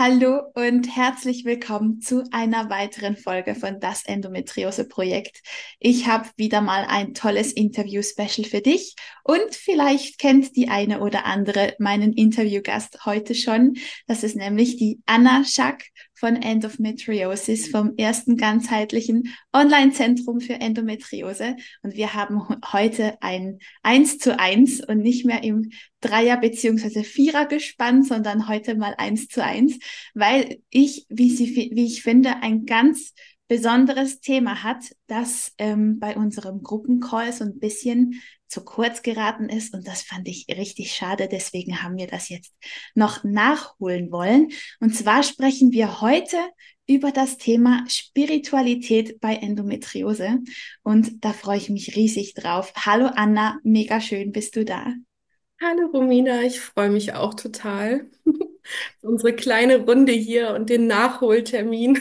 Hallo und herzlich willkommen zu einer weiteren Folge von das Endometriose Projekt. Ich habe wieder mal ein tolles Interview-Special für dich und vielleicht kennt die eine oder andere meinen Interviewgast heute schon. Das ist nämlich die Anna Schack von Endometriosis vom ersten ganzheitlichen Online-Zentrum für Endometriose. Und wir haben heute ein Eins zu eins und nicht mehr im Dreier- beziehungsweise Vierer gespannt, sondern heute mal eins zu eins, weil ich, wie, sie, wie ich finde, ein ganz besonderes Thema hat, das ähm, bei unserem Gruppencall so ein bisschen zu kurz geraten ist und das fand ich richtig schade. Deswegen haben wir das jetzt noch nachholen wollen. Und zwar sprechen wir heute über das Thema Spiritualität bei Endometriose und da freue ich mich riesig drauf. Hallo Anna, mega schön bist du da. Hallo Romina, ich freue mich auch total. Unsere kleine Runde hier und den Nachholtermin.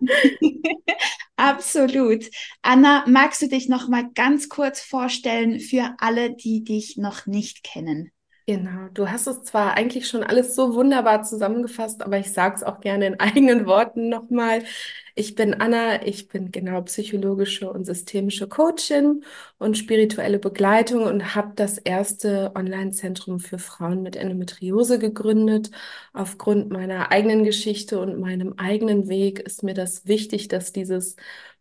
Absolut. Anna, magst du dich noch mal ganz kurz vorstellen für alle, die dich noch nicht kennen? Genau, du hast es zwar eigentlich schon alles so wunderbar zusammengefasst, aber ich sage es auch gerne in eigenen Worten nochmal. Ich bin Anna, ich bin genau psychologische und systemische Coachin und spirituelle Begleitung und habe das erste Online-Zentrum für Frauen mit Endometriose gegründet. Aufgrund meiner eigenen Geschichte und meinem eigenen Weg ist mir das wichtig, dass dieses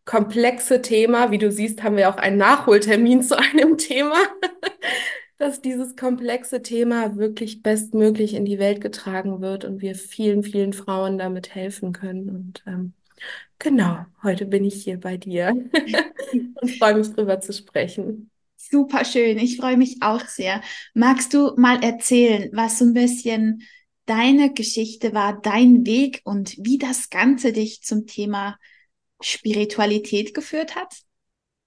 komplexe Thema, wie du siehst, haben wir auch einen Nachholtermin zu einem Thema dass dieses komplexe Thema wirklich bestmöglich in die Welt getragen wird und wir vielen, vielen Frauen damit helfen können. Und ähm, genau, heute bin ich hier bei dir und freue mich drüber zu sprechen. Super schön, ich freue mich auch sehr. Magst du mal erzählen, was so ein bisschen deine Geschichte war, dein Weg und wie das Ganze dich zum Thema Spiritualität geführt hat?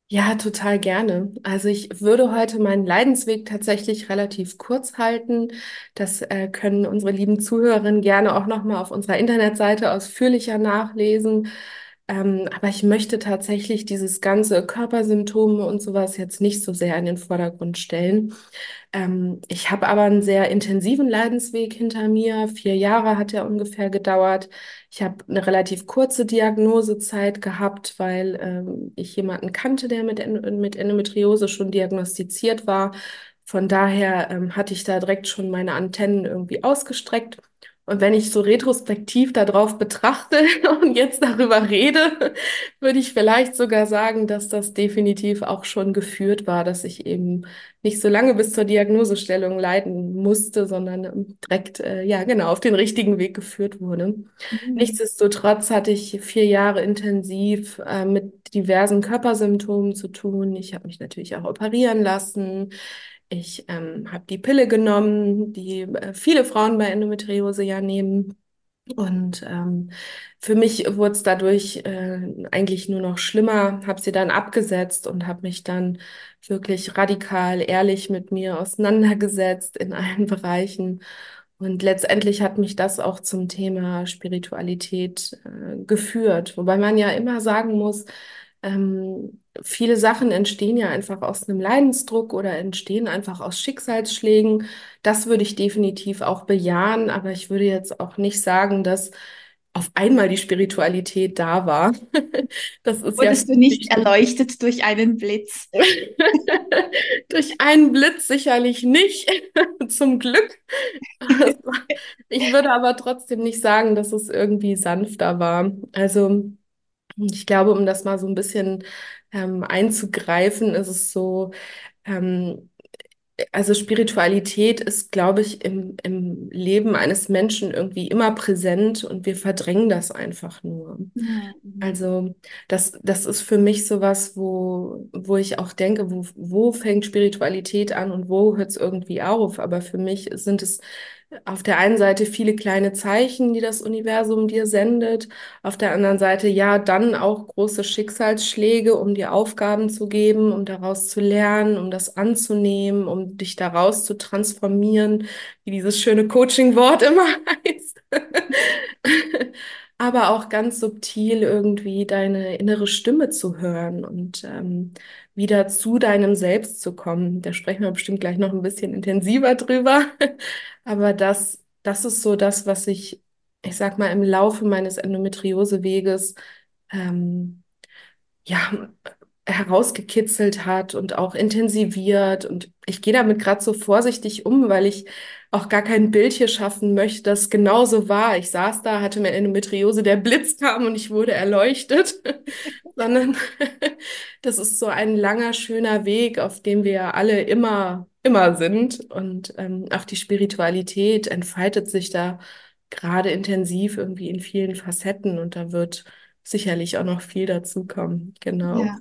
Ja, total gerne. Also ich würde heute meinen Leidensweg tatsächlich relativ kurz halten. Das äh, können unsere lieben Zuhörerinnen gerne auch nochmal auf unserer Internetseite ausführlicher nachlesen. Ähm, aber ich möchte tatsächlich dieses ganze Körpersymptome und sowas jetzt nicht so sehr in den Vordergrund stellen. Ähm, ich habe aber einen sehr intensiven Leidensweg hinter mir. Vier Jahre hat er ungefähr gedauert. Ich habe eine relativ kurze Diagnosezeit gehabt, weil ähm, ich jemanden kannte, der mit, mit Endometriose schon diagnostiziert war. Von daher ähm, hatte ich da direkt schon meine Antennen irgendwie ausgestreckt. Und wenn ich so retrospektiv darauf betrachte und jetzt darüber rede, würde ich vielleicht sogar sagen, dass das definitiv auch schon geführt war, dass ich eben nicht so lange bis zur Diagnosestellung leiden musste, sondern direkt, äh, ja, genau, auf den richtigen Weg geführt wurde. Mhm. Nichtsdestotrotz hatte ich vier Jahre intensiv äh, mit diversen Körpersymptomen zu tun. Ich habe mich natürlich auch operieren lassen. Ich ähm, habe die Pille genommen, die äh, viele Frauen bei Endometriose ja nehmen. Und ähm, für mich wurde es dadurch äh, eigentlich nur noch schlimmer, habe sie dann abgesetzt und habe mich dann wirklich radikal, ehrlich mit mir auseinandergesetzt in allen Bereichen. Und letztendlich hat mich das auch zum Thema Spiritualität äh, geführt, wobei man ja immer sagen muss, ähm, viele Sachen entstehen ja einfach aus einem Leidensdruck oder entstehen einfach aus Schicksalsschlägen. Das würde ich definitiv auch bejahen, aber ich würde jetzt auch nicht sagen, dass auf einmal die Spiritualität da war. Das ist Wurdest ja du nicht erleuchtet durch einen Blitz? durch einen Blitz sicherlich nicht, zum Glück. ich würde aber trotzdem nicht sagen, dass es irgendwie sanfter war. Also ich glaube, um das mal so ein bisschen ähm, einzugreifen, ist es so, ähm, also Spiritualität ist, glaube ich, im, im Leben eines Menschen irgendwie immer präsent und wir verdrängen das einfach nur. Mhm. Also das, das ist für mich sowas, wo, wo ich auch denke, wo, wo fängt Spiritualität an und wo hört es irgendwie auf? Aber für mich sind es auf der einen Seite viele kleine Zeichen, die das Universum dir sendet, auf der anderen Seite ja dann auch große Schicksalsschläge, um dir Aufgaben zu geben, um daraus zu lernen, um das anzunehmen, um dich daraus zu transformieren, wie dieses schöne Coaching-Wort immer heißt. Aber auch ganz subtil irgendwie deine innere Stimme zu hören und ähm, wieder zu deinem Selbst zu kommen. Da sprechen wir bestimmt gleich noch ein bisschen intensiver drüber. Aber das, das ist so das, was ich, ich sag mal, im Laufe meines Endometrioseweges ähm, ja, herausgekitzelt hat und auch intensiviert. Und ich gehe damit gerade so vorsichtig um, weil ich auch gar kein Bild hier schaffen möchte, das genauso war. Ich saß da, hatte mir Endometriose, der Blitz kam und ich wurde erleuchtet, sondern das ist so ein langer, schöner Weg, auf dem wir alle immer, immer sind. Und ähm, auch die Spiritualität entfaltet sich da gerade intensiv irgendwie in vielen Facetten und da wird sicherlich auch noch viel dazukommen. Genau. Ja.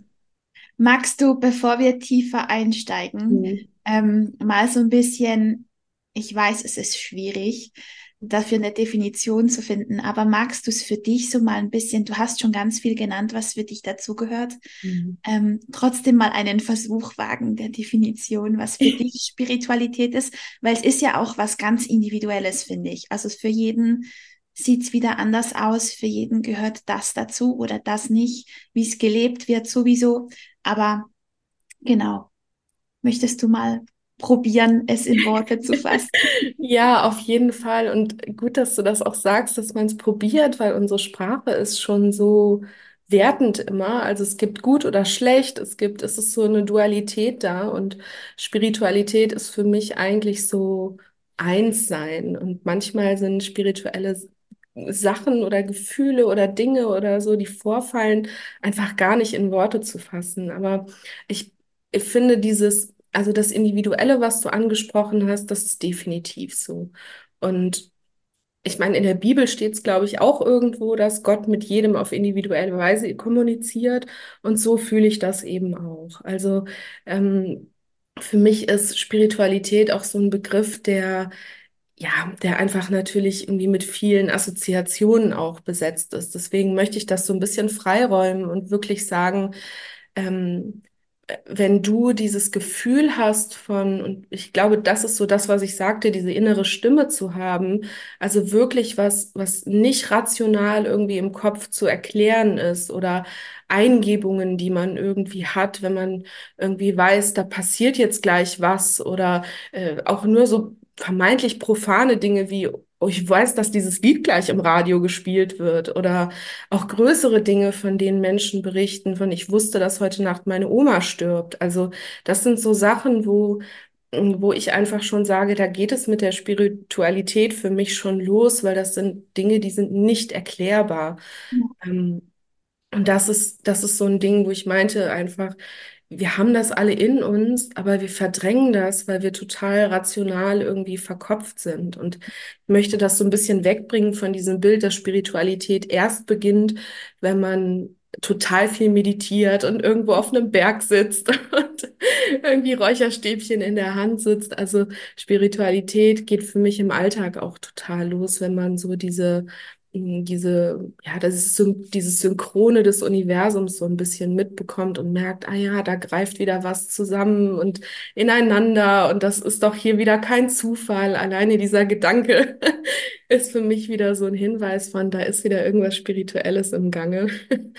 Magst du, bevor wir tiefer einsteigen, Mhm. ähm, mal so ein bisschen, ich weiß, es ist schwierig, dafür eine Definition zu finden, aber magst du es für dich so mal ein bisschen, du hast schon ganz viel genannt, was für dich dazugehört, Mhm. ähm, trotzdem mal einen Versuch wagen der Definition, was für dich Spiritualität ist, weil es ist ja auch was ganz Individuelles, finde ich. Also für jeden sieht es wieder anders aus, für jeden gehört das dazu oder das nicht, wie es gelebt wird sowieso. Aber genau, möchtest du mal probieren, es in Worte zu fassen? Ja, auf jeden Fall. Und gut, dass du das auch sagst, dass man es probiert, weil unsere Sprache ist schon so wertend immer. Also es gibt gut oder schlecht, es gibt, es ist so eine Dualität da und Spiritualität ist für mich eigentlich so eins sein. Und manchmal sind spirituelle Sachen oder Gefühle oder Dinge oder so, die vorfallen, einfach gar nicht in Worte zu fassen. Aber ich, ich finde dieses, also das Individuelle, was du angesprochen hast, das ist definitiv so. Und ich meine, in der Bibel steht es, glaube ich, auch irgendwo, dass Gott mit jedem auf individuelle Weise kommuniziert. Und so fühle ich das eben auch. Also ähm, für mich ist Spiritualität auch so ein Begriff, der ja, der einfach natürlich irgendwie mit vielen Assoziationen auch besetzt ist. Deswegen möchte ich das so ein bisschen freiräumen und wirklich sagen, ähm, wenn du dieses Gefühl hast von, und ich glaube, das ist so das, was ich sagte, diese innere Stimme zu haben, also wirklich was, was nicht rational irgendwie im Kopf zu erklären ist oder Eingebungen, die man irgendwie hat, wenn man irgendwie weiß, da passiert jetzt gleich was oder äh, auch nur so vermeintlich profane Dinge wie, oh, ich weiß, dass dieses Lied gleich im Radio gespielt wird oder auch größere Dinge, von denen Menschen berichten, von ich wusste, dass heute Nacht meine Oma stirbt. Also das sind so Sachen, wo wo ich einfach schon sage, da geht es mit der Spiritualität für mich schon los, weil das sind Dinge, die sind nicht erklärbar. Ähm, und das ist, das ist so ein Ding, wo ich meinte einfach, wir haben das alle in uns, aber wir verdrängen das, weil wir total rational irgendwie verkopft sind. Und ich möchte das so ein bisschen wegbringen von diesem Bild, dass Spiritualität erst beginnt, wenn man total viel meditiert und irgendwo auf einem Berg sitzt und irgendwie Räucherstäbchen in der Hand sitzt. Also Spiritualität geht für mich im Alltag auch total los, wenn man so diese diese, ja, das ist dieses Synchrone des Universums so ein bisschen mitbekommt und merkt, ah ja, da greift wieder was zusammen und ineinander und das ist doch hier wieder kein Zufall. Alleine dieser Gedanke ist für mich wieder so ein Hinweis von, da ist wieder irgendwas Spirituelles im Gange.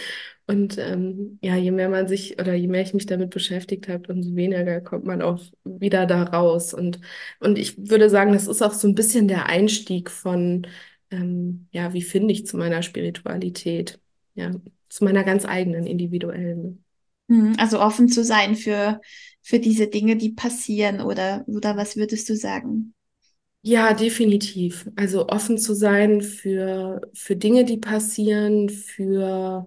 Und ähm, ja, je mehr man sich oder je mehr ich mich damit beschäftigt habe, umso weniger kommt man auch wieder da raus. Und, und ich würde sagen, das ist auch so ein bisschen der Einstieg von ähm, ja, wie finde ich zu meiner Spiritualität? Ja, zu meiner ganz eigenen, individuellen. Mhm, Also offen zu sein für, für diese Dinge, die passieren oder, oder was würdest du sagen? Ja, definitiv. Also offen zu sein für, für Dinge, die passieren, für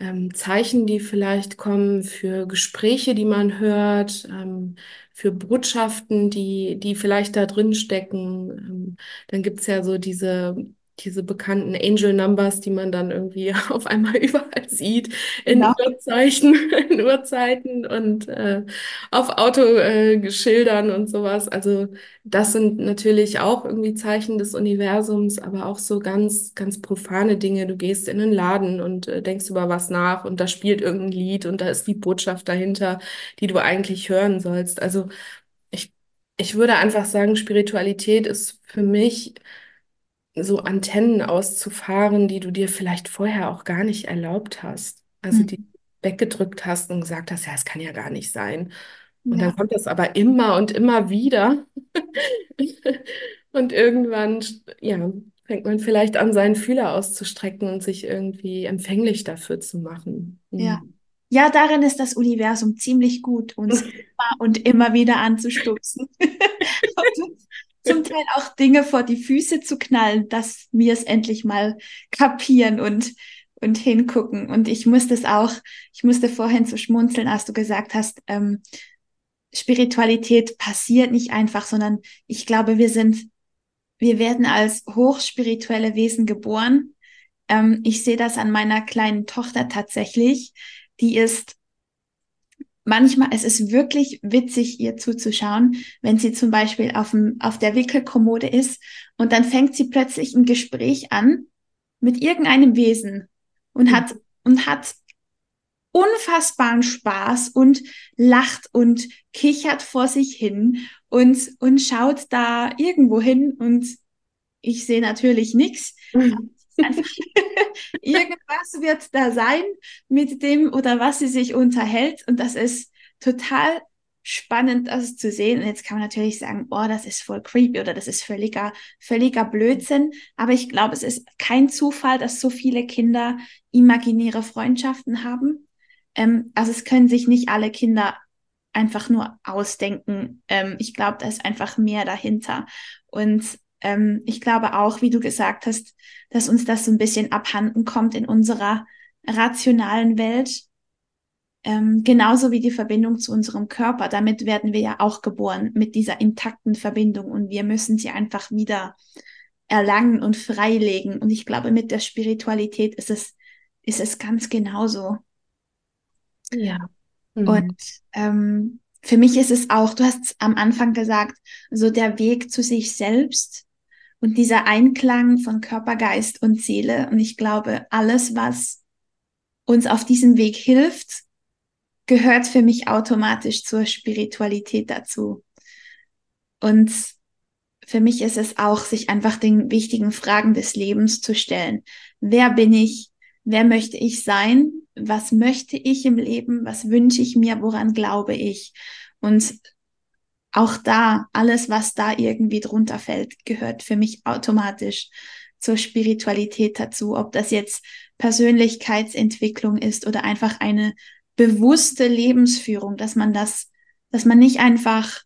ähm, Zeichen, die vielleicht kommen, für Gespräche, die man hört, ähm, für Botschaften, die, die vielleicht da drin stecken. Ähm, dann gibt's ja so diese diese bekannten Angel Numbers, die man dann irgendwie auf einmal überall sieht, in Genau. Uhrzeichen, in Uhrzeiten und äh, auf Autoschildern und sowas. Also das sind natürlich auch irgendwie Zeichen des Universums, aber auch so ganz, ganz profane Dinge. Du gehst in einen Laden und äh, denkst über was nach und da spielt irgendein Lied und da ist die Botschaft dahinter, die du eigentlich hören sollst. Also ich, ich würde einfach sagen, Spiritualität ist für mich so Antennen auszufahren, die du dir vielleicht vorher auch gar nicht erlaubt hast. Also die Mhm. weggedrückt hast und gesagt hast, ja, es kann ja gar nicht sein. Und dann Ja, kommt das aber immer und immer wieder. Und irgendwann, ja, fängt man vielleicht an, seinen Fühler auszustrecken und sich irgendwie empfänglich dafür zu machen. ja. Hm. Ja, darin ist das Universum ziemlich gut, uns immer und immer wieder anzustupsen. Zum Teil auch Dinge vor die Füße zu knallen, dass wir es endlich mal kapieren und, und hingucken. Und ich musste es auch, ich musste vorhin so schmunzeln, als du gesagt hast, ähm, Spiritualität passiert nicht einfach, sondern ich glaube, wir sind, wir werden als hochspirituelle Wesen geboren. Ähm, ich sehe das an meiner kleinen Tochter tatsächlich. Die ist manchmal, es ist wirklich witzig, ihr zuzuschauen, wenn sie zum Beispiel auf, dem, auf der Wickelkommode ist und dann fängt sie plötzlich ein Gespräch an mit irgendeinem Wesen und hat, und hat unfassbaren Spaß und lacht und kichert vor sich hin und, und schaut da irgendwo hin und ich sehe natürlich nichts. Einfach irgendwas wird da sein mit dem oder was sie sich unterhält und das ist total spannend, das zu sehen. Und jetzt kann man natürlich sagen, oh, das ist voll creepy oder das ist völliger, völliger Blödsinn. Aber ich glaube, es ist kein Zufall, dass so viele Kinder imaginäre Freundschaften haben. Ähm, also es können sich nicht alle Kinder einfach nur ausdenken. Ähm, ich glaube, da ist einfach mehr dahinter. Und ähm, ich glaube auch, wie du gesagt hast, dass uns das so ein bisschen abhanden kommt in unserer rationalen Welt. Ähm, genauso wie die Verbindung zu unserem Körper. Damit werden wir ja auch geboren, mit dieser intakten Verbindung. Und wir müssen sie einfach wieder erlangen und freilegen. Und ich glaube, mit der Spiritualität ist es, ist es ganz genauso. Ja. Und Hm. ähm, für mich ist es auch, du hast am Anfang gesagt, so der Weg zu sich selbst und dieser Einklang von Körper, Geist und Seele. Und ich glaube, alles, was uns auf diesem Weg hilft, gehört für mich automatisch zur Spiritualität dazu. Und für mich ist es auch, sich einfach den wichtigen Fragen des Lebens zu stellen. Wer bin ich? Wer möchte ich sein? Was möchte ich im Leben? Was wünsche ich mir? Woran glaube ich? Und auch da, alles, was da irgendwie drunter fällt, gehört für mich automatisch zur Spiritualität dazu. Ob das jetzt Persönlichkeitsentwicklung ist oder einfach eine bewusste Lebensführung, dass man das, dass man nicht einfach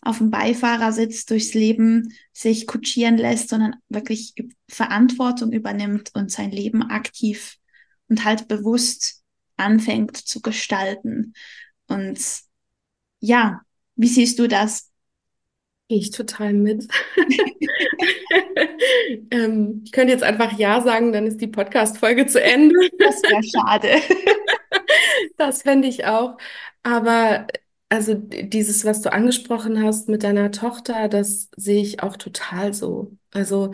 auf dem Beifahrersitz durchs Leben sich kutschieren lässt, sondern wirklich Verantwortung übernimmt und sein Leben aktiv und halt bewusst anfängt zu gestalten. Und ja, wie siehst du das? Ich total mit. ähm, ich könnte jetzt einfach Ja sagen, dann ist die Podcast-Folge zu Ende. Das wäre schade. Das fände ich auch. Aber also dieses, was du angesprochen hast mit deiner Tochter, das sehe ich auch total so. Also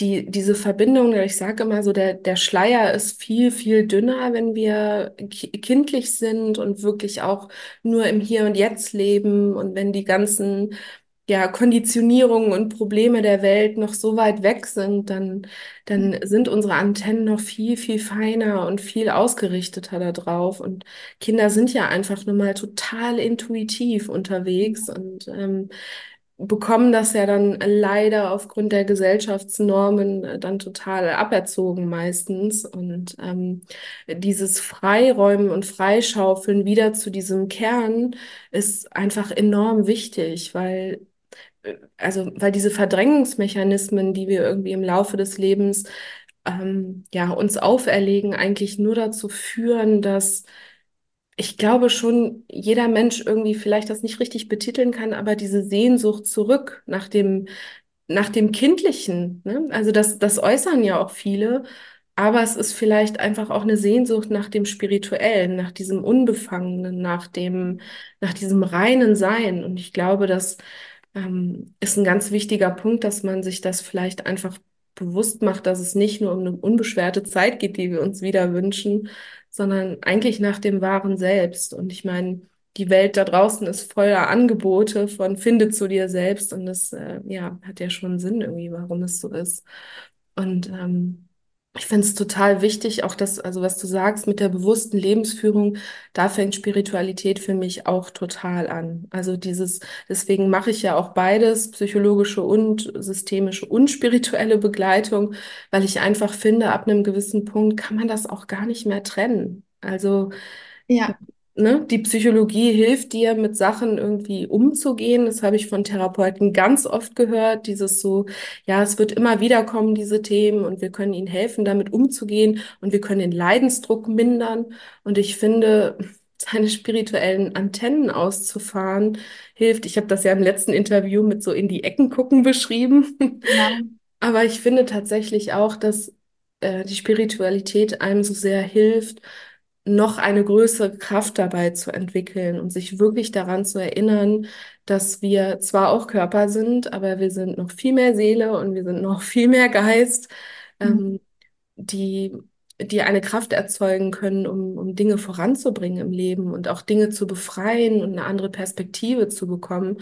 die, diese Verbindung, ich sage immer so, der, der Schleier ist viel, viel dünner, wenn wir ki kindlich sind und wirklich auch nur im Hier und Jetzt leben und wenn die ganzen ja, Konditionierungen und Probleme der Welt noch so weit weg sind, dann, dann sind unsere Antennen noch viel, viel feiner und viel ausgerichteter da drauf. Und Kinder sind ja einfach nur mal total intuitiv unterwegs und ähm, bekommen das ja dann leider aufgrund der Gesellschaftsnormen äh, dann total aberzogen meistens. Und ähm, dieses Freiräumen und Freischaufeln wieder zu diesem Kern ist einfach enorm wichtig, weil also weil diese Verdrängungsmechanismen, die wir irgendwie im Laufe des Lebens ähm, ja uns auferlegen, eigentlich nur dazu führen, dass ich glaube schon, jeder Mensch irgendwie vielleicht das nicht richtig betiteln kann, aber diese Sehnsucht zurück nach dem nach dem Kindlichen, ne? Also das, das äußern ja auch viele, aber es ist vielleicht einfach auch eine Sehnsucht nach dem Spirituellen, nach diesem Unbefangenen, nach dem, nach diesem reinen Sein. Und ich glaube, das ähm, ist ein ganz wichtiger Punkt, dass man sich das vielleicht einfach bewusst macht, dass es nicht nur um eine unbeschwerte Zeit geht, die wir uns wieder wünschen, sondern eigentlich nach dem wahren Selbst. Und ich meine, die Welt da draußen ist voller Angebote von finde zu dir selbst und das äh, ja hat ja schon Sinn irgendwie, warum es so ist. Und ähm, ich finde es total wichtig, auch das, also was du sagst mit der bewussten Lebensführung, da fängt Spiritualität für mich auch total an. Also dieses, deswegen mache ich ja auch beides, psychologische und systemische und spirituelle Begleitung, weil ich einfach finde, ab einem gewissen Punkt kann man das auch gar nicht mehr trennen. Also Ja. Ne, die Psychologie hilft dir, mit Sachen irgendwie umzugehen. Das habe ich von Therapeuten ganz oft gehört. Dieses so, ja, es wird immer wieder kommen, diese Themen, und wir können ihnen helfen, damit umzugehen und wir können den Leidensdruck mindern. Und ich finde, seine spirituellen Antennen auszufahren, hilft. Ich habe das ja im letzten Interview mit so in die Ecken gucken beschrieben. Genau. Aber ich finde tatsächlich auch, dass äh, die Spiritualität einem so sehr hilft, noch eine größere Kraft dabei zu entwickeln und sich wirklich daran zu erinnern, dass wir zwar auch Körper sind, aber wir sind noch viel mehr Seele und wir sind noch viel mehr Geist, Mhm. ähm, die, die eine Kraft erzeugen können, um, um Dinge voranzubringen im Leben und auch Dinge zu befreien und eine andere Perspektive zu bekommen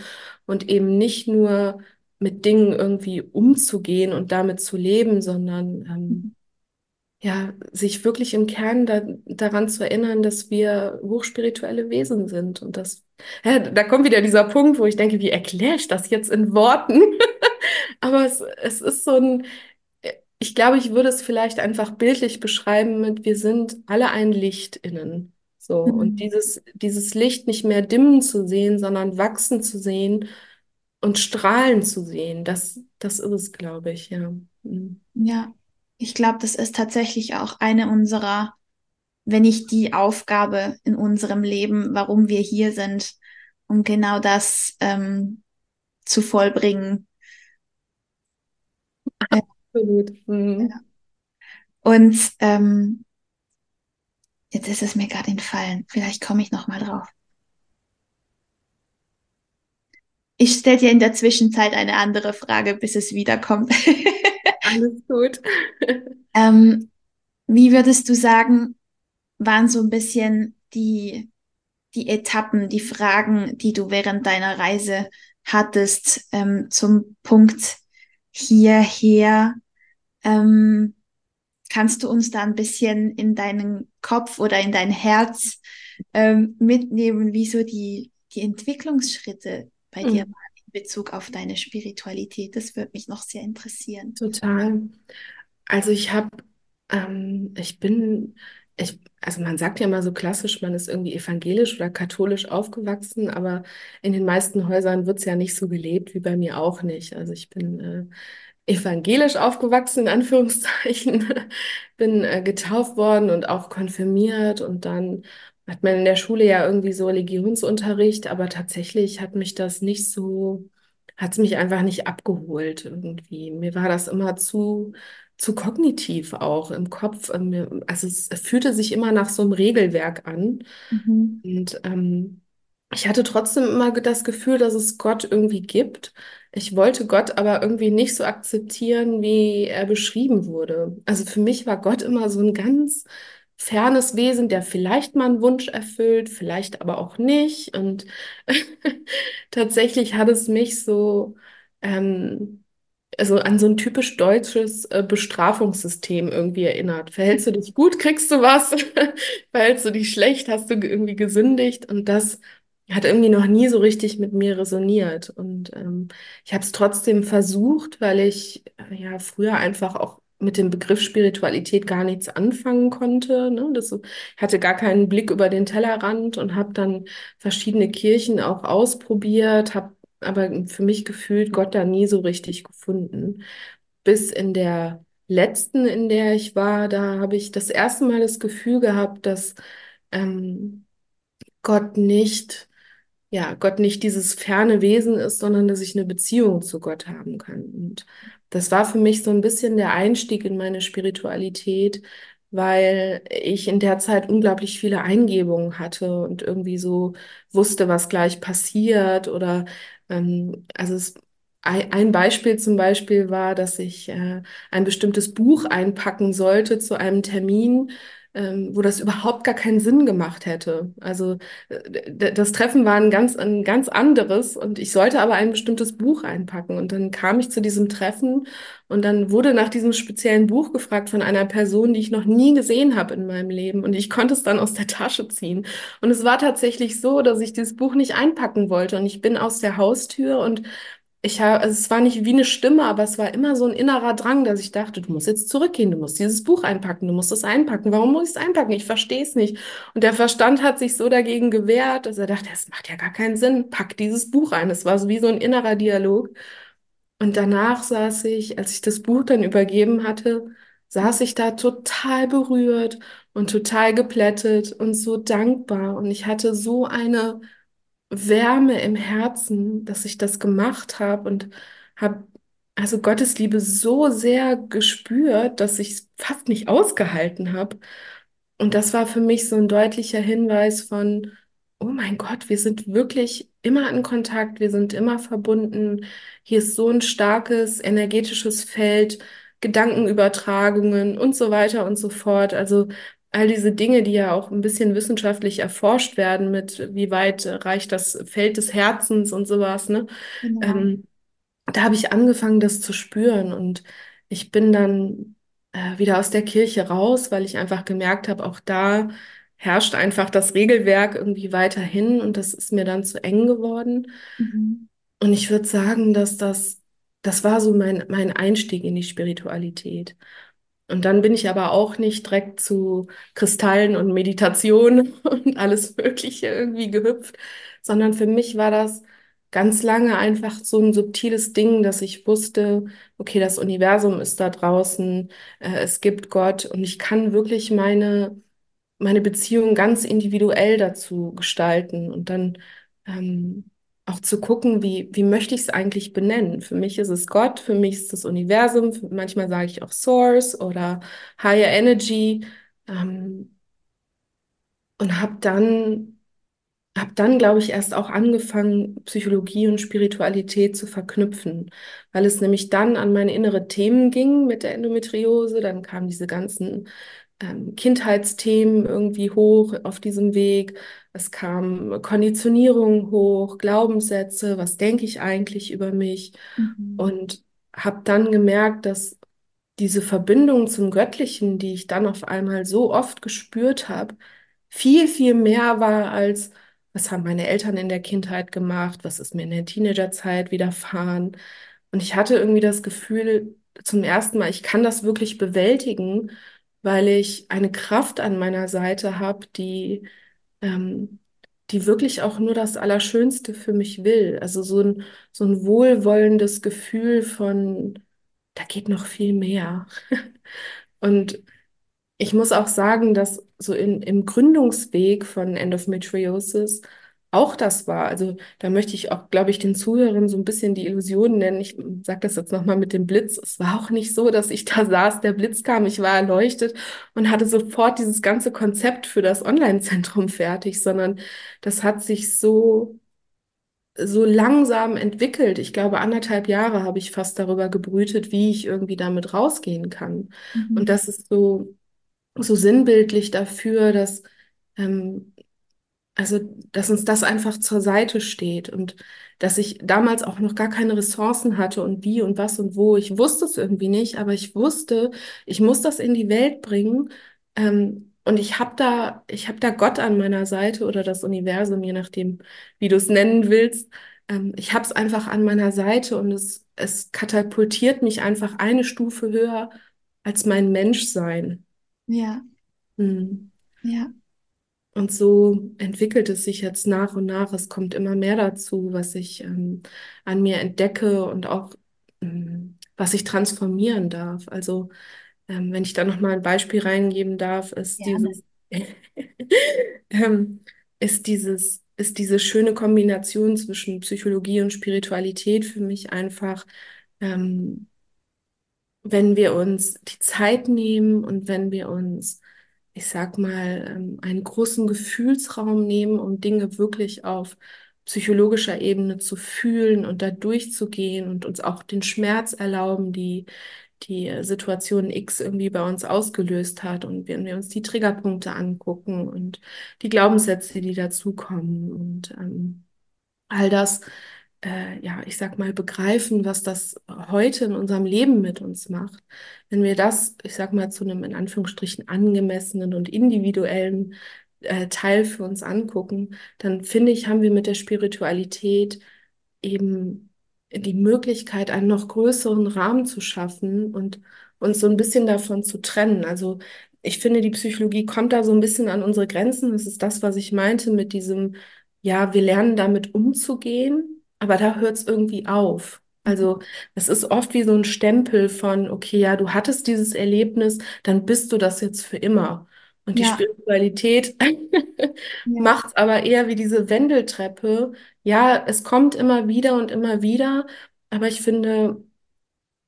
und eben nicht nur mit Dingen irgendwie umzugehen und damit zu leben, sondern ähm, Mhm. Ja, sich wirklich im Kern da, daran zu erinnern, dass wir hochspirituelle Wesen sind. Und das, ja, da kommt wieder dieser Punkt, wo ich denke, wie erkläre ich das jetzt in Worten? Aber es, es ist so ein, ich glaube, ich würde es vielleicht einfach bildlich beschreiben mit, wir sind alle ein Licht innen. So, und Mhm. dieses, dieses Licht nicht mehr dimmen zu sehen, sondern wachsen zu sehen und strahlen zu sehen, das, das ist es, glaube ich, ja. Mhm. Ja. Ich glaube, das ist tatsächlich auch eine unserer, wenn nicht die Aufgabe in unserem Leben, warum wir hier sind, um genau das ähm, zu vollbringen. Absolut. Mhm. Und ähm, jetzt ist es mir gerade entfallen. Vielleicht komme ich noch mal drauf. Ich stelle dir in der Zwischenzeit eine andere Frage, bis es wiederkommt. Alles gut. Ähm, wie würdest du sagen, waren so ein bisschen die, die Etappen, die Fragen, die du während deiner Reise hattest, ähm, zum Punkt hierher? Ähm, kannst du uns da ein bisschen in deinen Kopf oder in dein Herz ähm, mitnehmen, wie so die, die Entwicklungsschritte bei dir Mhm. waren in Bezug auf deine Spiritualität? Das würde mich noch sehr interessieren. Total. Also ich habe, ähm, ich bin, ich, also man sagt ja mal so klassisch, man ist irgendwie evangelisch oder katholisch aufgewachsen, aber in den meisten Häusern wird es ja nicht so gelebt, wie bei mir auch nicht. Also ich bin äh, evangelisch aufgewachsen, in Anführungszeichen, bin äh, getauft worden und auch konfirmiert und dann hat man in der Schule ja irgendwie so Religionsunterricht, aber tatsächlich hat mich das nicht so, hat es mich einfach nicht abgeholt irgendwie. Mir war das immer zu, zu kognitiv auch im Kopf. Ähm, Also es fühlte sich immer nach so einem Regelwerk an. Mhm. Und ähm, ich hatte trotzdem immer das Gefühl, dass es Gott irgendwie gibt. Ich wollte Gott aber irgendwie nicht so akzeptieren, wie er beschrieben wurde. Also für mich war Gott immer so ein ganz fernes Wesen, der vielleicht mal einen Wunsch erfüllt, vielleicht aber auch nicht. Und tatsächlich hat es mich so ähm, also an so ein typisch deutsches äh, Bestrafungssystem irgendwie erinnert. Verhältst du dich gut, kriegst du was. Verhältst du dich schlecht, hast du ge- irgendwie gesündigt. Und das hat irgendwie noch nie so richtig mit mir resoniert. Und ähm, ich habe es trotzdem versucht, weil ich äh, ja früher einfach auch mit dem Begriff Spiritualität gar nichts anfangen konnte. Ne? Das, ich hatte gar keinen Blick über den Tellerrand und habe dann verschiedene Kirchen auch ausprobiert, habe aber für mich gefühlt Gott da nie so richtig gefunden. Bis in der letzten, in der ich war, da habe ich das erste Mal das Gefühl gehabt, dass ähm, Gott nicht ja, Gott nicht dieses ferne Wesen ist, sondern dass ich eine Beziehung zu Gott haben kann. Und das war für mich so ein bisschen der Einstieg in meine Spiritualität, weil ich in der Zeit unglaublich viele Eingebungen hatte und irgendwie so wusste, was gleich passiert oder ähm, also es ein Beispiel zum Beispiel war, dass ich äh, ein bestimmtes Buch einpacken sollte zu einem Termin, ähm, wo das überhaupt gar keinen Sinn gemacht hätte. Also äh, das Treffen war ein ganz, ein ganz anderes und ich sollte aber ein bestimmtes Buch einpacken. Und dann kam ich zu diesem Treffen und dann wurde nach diesem speziellen Buch gefragt von einer Person, die ich noch nie gesehen habe in meinem Leben. Und ich konnte es dann aus der Tasche ziehen. Und es war tatsächlich so, dass ich dieses Buch nicht einpacken wollte. Und ich bin aus der Haustür und ich habe, also es war nicht wie eine Stimme, aber es war immer so ein innerer Drang, dass ich dachte, du musst jetzt zurückgehen, du musst dieses Buch einpacken, du musst es einpacken. Warum muss ich es einpacken? Ich verstehe es nicht. Und der Verstand hat sich so dagegen gewehrt, dass er dachte, das macht ja gar keinen Sinn, pack dieses Buch ein. Es war so wie so ein innerer Dialog. Und danach saß ich, als ich das Buch dann übergeben hatte, saß ich da total berührt und total geplättet und so dankbar. Und ich hatte so eine Wärme im Herzen, dass ich das gemacht habe und habe also Gottes Liebe so sehr gespürt, dass ich es fast nicht ausgehalten habe. Und das war für mich so ein deutlicher Hinweis von, oh mein Gott, wir sind wirklich immer in Kontakt, wir sind immer verbunden. Hier ist so ein starkes energetisches Feld, Gedankenübertragungen und so weiter und so fort. Also all diese Dinge, die ja auch ein bisschen wissenschaftlich erforscht werden, mit wie weit reicht das Feld des Herzens und sowas, ne? Genau. Ähm, da habe ich angefangen, das zu spüren und ich bin dann äh, wieder aus der Kirche raus, weil ich einfach gemerkt habe, auch da herrscht einfach das Regelwerk irgendwie weiterhin und das ist mir dann zu eng geworden. Mhm. Und ich würde sagen, dass das, das war so mein, mein Einstieg in die Spiritualität. Und dann bin ich aber auch nicht direkt zu Kristallen und Meditation und alles Mögliche irgendwie gehüpft, sondern für mich war das ganz lange einfach so ein subtiles Ding, dass ich wusste, okay, das Universum ist da draußen, äh, es gibt Gott und ich kann wirklich meine, meine Beziehung ganz individuell dazu gestalten. Und dann ähm, auch zu gucken, wie, wie möchte ich es eigentlich benennen. Für mich ist es Gott, für mich ist das Universum, manchmal sage ich auch Source oder Higher Energy ähm, und habe dann habe dann, glaube ich, erst auch angefangen, Psychologie und Spiritualität zu verknüpfen, weil es nämlich dann an meine innere Themen ging mit der Endometriose. Dann kamen diese ganzen ähm, Kindheitsthemen irgendwie hoch auf diesem Weg. Es kam Konditionierung hoch, Glaubenssätze, was denke ich eigentlich über mich? Mhm. Und habe dann gemerkt, dass diese Verbindung zum Göttlichen, die ich dann auf einmal so oft gespürt habe, viel, viel mehr war als, was haben meine Eltern in der Kindheit gemacht, was ist mir in der Teenagerzeit widerfahren. Und ich hatte irgendwie das Gefühl, zum ersten Mal, ich kann das wirklich bewältigen, weil ich eine Kraft an meiner Seite habe, die, ähm, die wirklich auch nur das Allerschönste für mich will. Also so ein, so ein wohlwollendes Gefühl von, da geht noch viel mehr. Und ich muss auch sagen, dass so in, im Gründungsweg von Endometriosis auch das war. Also da möchte ich auch, glaube ich, den Zuhörern so ein bisschen die Illusion nennen. Ich sage das jetzt nochmal mit dem Blitz. Es war auch nicht so, dass ich da saß, der Blitz kam, ich war erleuchtet und hatte sofort dieses ganze Konzept für das Online-Zentrum fertig, sondern das hat sich so so langsam entwickelt. Ich glaube, anderthalb Jahre habe ich fast darüber gebrütet, wie ich irgendwie damit rausgehen kann. Und Mhm. das ist so so sinnbildlich dafür, dass, ähm, also, dass uns das einfach zur Seite steht und dass ich damals auch noch gar keine Ressourcen hatte und wie und was und wo. Ich wusste es irgendwie nicht, aber ich wusste, ich muss das in die Welt bringen. Ähm, und ich habe da, ich habe da Gott an meiner Seite oder das Universum, je nachdem, wie du es nennen willst. Ähm, ich habe es einfach an meiner Seite und es, es katapultiert mich einfach eine Stufe höher als mein Menschsein. Ja, Hm. ja. Und so entwickelt es sich jetzt nach und nach. Es kommt immer mehr dazu, was ich ähm, an mir entdecke und auch ähm, was ich transformieren darf. Also ähm, wenn ich da noch mal ein Beispiel reingeben darf, ist Gerne. dieses ähm, ist dieses ist diese schöne Kombination zwischen Psychologie und Spiritualität für mich einfach, ähm, wenn wir uns die Zeit nehmen und wenn wir uns, ich sag mal, ähm, einen großen Gefühlsraum nehmen, um Dinge wirklich auf psychologischer Ebene zu fühlen und da durchzugehen und uns auch den Schmerz erlauben, die die Situation X irgendwie bei uns ausgelöst hat. Und wenn wir uns die Triggerpunkte angucken und die Glaubenssätze, die dazukommen und ähm, all das, äh, ja, ich sag mal, begreifen, was das heute in unserem Leben mit uns macht. Wenn wir das, ich sag mal, zu einem in Anführungsstrichen angemessenen und individuellen äh, Teil für uns angucken, dann finde ich, haben wir mit der Spiritualität eben die Möglichkeit, einen noch größeren Rahmen zu schaffen und uns so ein bisschen davon zu trennen. Also ich finde, die Psychologie kommt da so ein bisschen an unsere Grenzen. Das ist das, was ich meinte mit diesem, ja, wir lernen damit umzugehen, aber da hört es irgendwie auf. Also es ist oft wie so ein Stempel von, okay, ja, du hattest dieses Erlebnis, dann bist du das jetzt für immer. Und die Ja, Spiritualität ja, macht es aber eher wie diese Wendeltreppe. Ja, es kommt immer wieder und immer wieder, aber ich finde,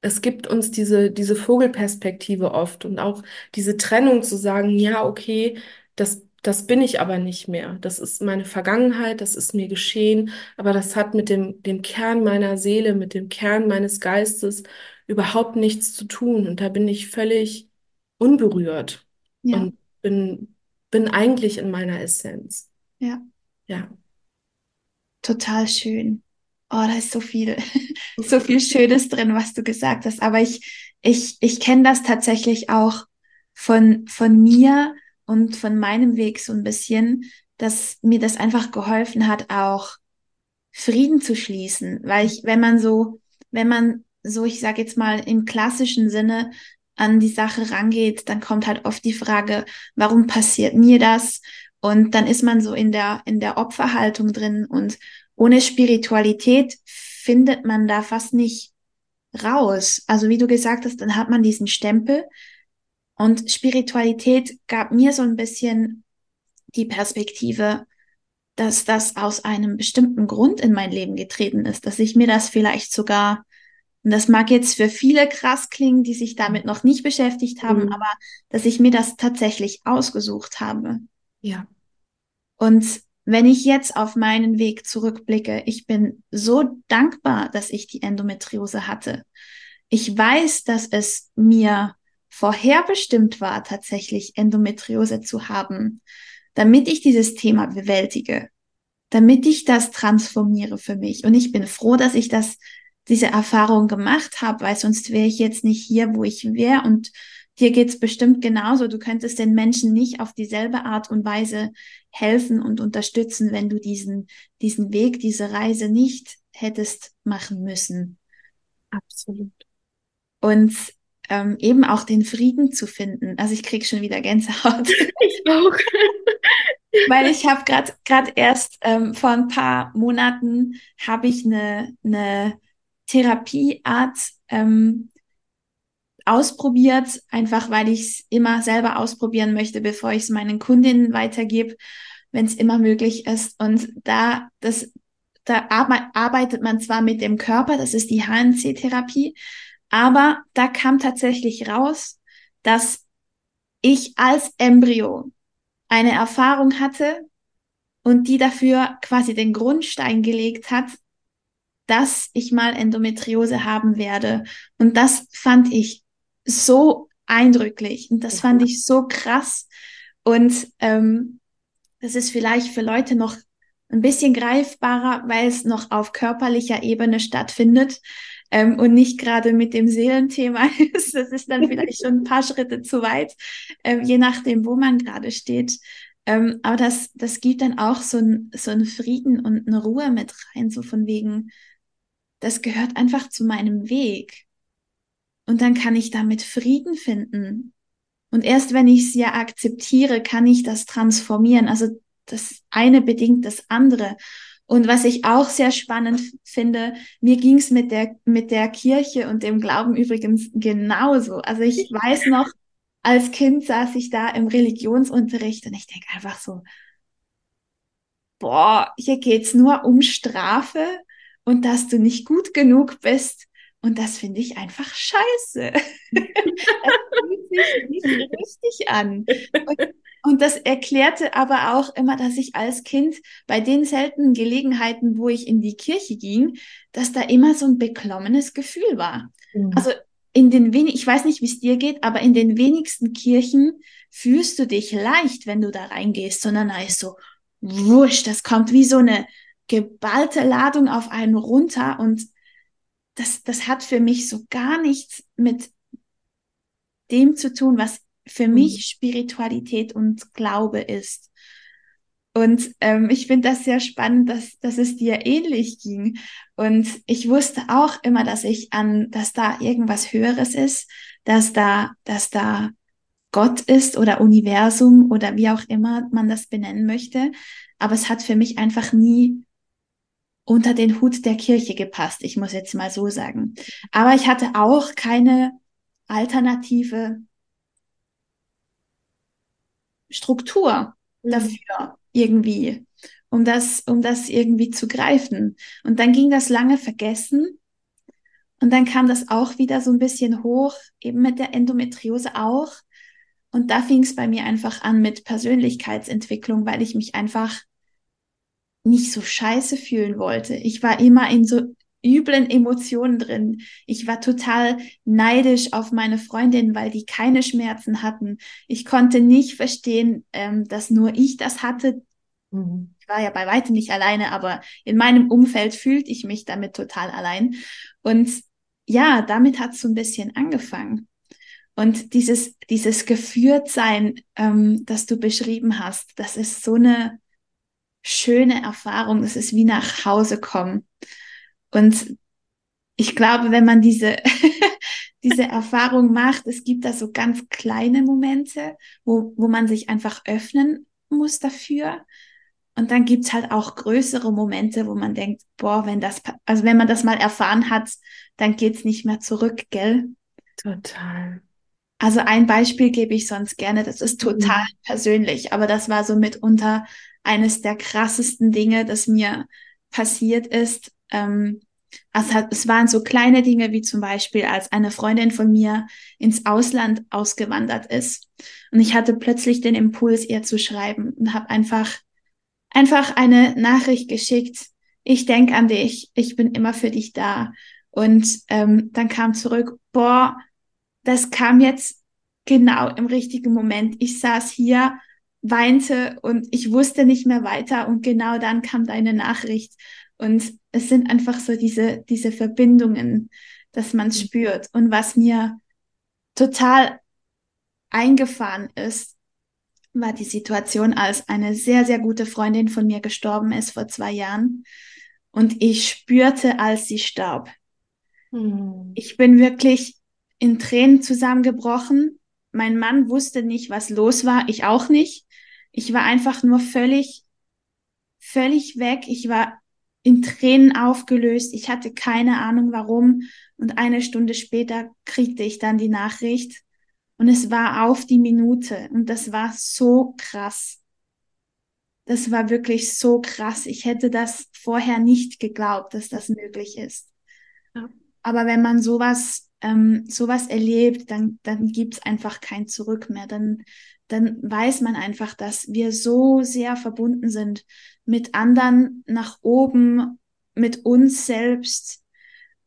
es gibt uns diese, diese Vogelperspektive oft und auch diese Trennung zu sagen, ja, okay, das, das bin ich aber nicht mehr. Das ist meine Vergangenheit, das ist mir geschehen, aber das hat mit dem, dem Kern meiner Seele, mit dem Kern meines Geistes überhaupt nichts zu tun. Und da bin ich völlig unberührt ja, und bin, bin eigentlich in meiner Essenz. ja, Ja. total schön. Oh, da ist so viel, so viel Schönes drin, was du gesagt hast. Aber ich, ich, ich kenne das tatsächlich auch von, von mir und von meinem Weg so ein bisschen, dass mir das einfach geholfen hat, auch Frieden zu schließen. Weil ich, wenn man so, wenn man so, ich sage jetzt mal im klassischen Sinne an die Sache rangeht, dann kommt halt oft die Frage, warum passiert mir das? Und dann ist man so in der, in der Opferhaltung drin und ohne Spiritualität findet man da fast nicht raus. Also wie du gesagt hast, dann hat man diesen Stempel und Spiritualität gab mir so ein bisschen die Perspektive, dass das aus einem bestimmten Grund in mein Leben getreten ist, dass ich mir das vielleicht sogar, und das mag jetzt für viele krass klingen, die sich damit noch nicht beschäftigt haben, Mhm. aber dass ich mir das tatsächlich ausgesucht habe. Ja. Und wenn ich jetzt auf meinen Weg zurückblicke, ich bin so dankbar, dass ich die Endometriose hatte. Ich weiß, dass es mir vorherbestimmt war, tatsächlich Endometriose zu haben, damit ich dieses Thema bewältige, damit ich das transformiere für mich. Und ich bin froh, dass ich das, diese Erfahrung gemacht habe, weil sonst wäre ich jetzt nicht hier, wo ich wäre. Und dir geht's bestimmt genauso. Du könntest den Menschen nicht auf dieselbe Art und Weise helfen und unterstützen, wenn du diesen, diesen Weg, diese Reise nicht hättest machen müssen. Absolut. Und ähm, eben auch den Frieden zu finden. Also ich krieg schon wieder Gänsehaut. Ich auch. Weil ich habe gerade gerade erst ähm, vor ein paar Monaten habe ich eine eine Therapieart ähm, ausprobiert, einfach weil ich es immer selber ausprobieren möchte, bevor ich es meinen Kundinnen weitergebe, wenn es immer möglich ist. Und da das da arbe arbeitet man zwar mit dem Körper, das ist die HNC-Therapie, aber da kam tatsächlich raus, dass ich als Embryo eine Erfahrung hatte und die dafür quasi den Grundstein gelegt hat, dass ich mal Endometriose haben werde. Und das fand ich so eindrücklich und das fand ich so krass. Und ähm, das ist vielleicht für Leute noch ein bisschen greifbarer, weil es noch auf körperlicher Ebene stattfindet ähm, und nicht gerade mit dem Seelenthema ist. Das ist dann vielleicht schon ein paar Schritte zu weit, ähm, je nachdem, wo man gerade steht. Ähm, aber das, das gibt dann auch so ein, so ein Frieden und eine Ruhe mit rein, so von wegen, das gehört einfach zu meinem Weg. Und dann kann ich damit Frieden finden. Und erst wenn ich es ja akzeptiere, kann ich das transformieren. Also das eine bedingt das andere. Und was ich auch sehr spannend finde, mir ging es mit der, mit der Kirche und dem Glauben übrigens genauso. Also ich weiß noch, als Kind saß ich da im Religionsunterricht und ich denke einfach so, boah, hier geht's nur um Strafe und dass du nicht gut genug bist. Und das finde ich einfach scheiße. das fühlt sich nicht richtig an. Und, und, das erklärte aber auch immer, dass ich als Kind bei den seltenen Gelegenheiten, wo ich in die Kirche ging, dass da immer so ein beklommenes Gefühl war. Mhm. Also in den wenig, ich weiß nicht, wie es dir geht, aber in den wenigsten Kirchen fühlst du dich leicht, wenn du da reingehst, sondern da ist so, wurscht, das kommt wie so eine geballte Ladung auf einen runter und das, das hat für mich so gar nichts mit dem zu tun, was für mhm. mich Spiritualität und Glaube ist. Und ähm, ich finde das sehr spannend, dass, dass es dir ähnlich ging. Und ich wusste auch immer, dass ich an, dass da irgendwas Höheres ist, dass da, dass da Gott ist oder Universum oder wie auch immer man das benennen möchte. Aber es hat für mich einfach nie unter den Hut der Kirche gepasst. Ich muss jetzt mal so sagen. Aber ich hatte auch keine alternative Struktur mhm. dafür irgendwie, um das, um das irgendwie zu greifen. Und dann ging das lange vergessen. Und dann kam das auch wieder so ein bisschen hoch, eben mit der Endometriose auch. Und da fing es bei mir einfach an mit Persönlichkeitsentwicklung, weil ich mich einfach nicht so scheiße fühlen wollte. Ich war immer in so üblen Emotionen drin. Ich war total neidisch auf meine Freundinnen, weil die keine Schmerzen hatten. Ich konnte nicht verstehen, ähm, dass nur ich das hatte. Mhm. Ich war ja bei weitem nicht alleine, aber in meinem Umfeld fühlte ich mich damit total allein. Und ja, damit hat es so ein bisschen angefangen. Und dieses, dieses Geführtsein, ähm, das du beschrieben hast, das ist so eine schöne Erfahrung. Es ist wie nach Hause kommen. Und ich glaube, wenn man diese, diese Erfahrung macht, es gibt da so ganz kleine Momente, wo, wo man sich einfach öffnen muss dafür. Und dann gibt's halt auch größere Momente, wo man denkt, boah, wenn das, also wenn man das mal erfahren hat, dann geht's nicht mehr zurück, gell? Total. Also ein Beispiel gebe ich sonst gerne, das ist total mhm. persönlich, aber das war so mitunter eines der krassesten Dinge, das mir passiert ist. Ähm, es, hat, es waren so kleine Dinge wie zum Beispiel, als eine Freundin von mir ins Ausland ausgewandert ist. Und ich hatte plötzlich den Impuls, ihr zu schreiben und habe einfach, einfach eine Nachricht geschickt. Ich denke an dich, ich bin immer für dich da. Und ähm, dann kam zurück, boah, das kam jetzt genau im richtigen Moment. Ich saß hier weinte und ich wusste nicht mehr weiter und genau dann kam deine Nachricht und es sind einfach so diese, diese Verbindungen, dass man mhm. spürt und was mir total eingefahren ist, war die Situation, als eine sehr, sehr gute Freundin von mir gestorben ist vor zwei Jahren und ich spürte, als sie starb. Mhm. Ich bin wirklich in Tränen zusammengebrochen. Mein Mann wusste nicht, was los war, ich auch nicht. Ich war einfach nur völlig, völlig weg. Ich war in Tränen aufgelöst. Ich hatte keine Ahnung warum. Und eine Stunde später kriegte ich dann die Nachricht. Und es war auf die Minute. Und das war so krass. Das war wirklich so krass. Ich hätte das vorher nicht geglaubt, dass das möglich ist. Ja. Aber wenn man sowas, ähm, sowas erlebt, dann, dann gibt's einfach kein Zurück mehr. Dann, dann weiß man einfach, dass wir so sehr verbunden sind mit anderen nach oben, mit uns selbst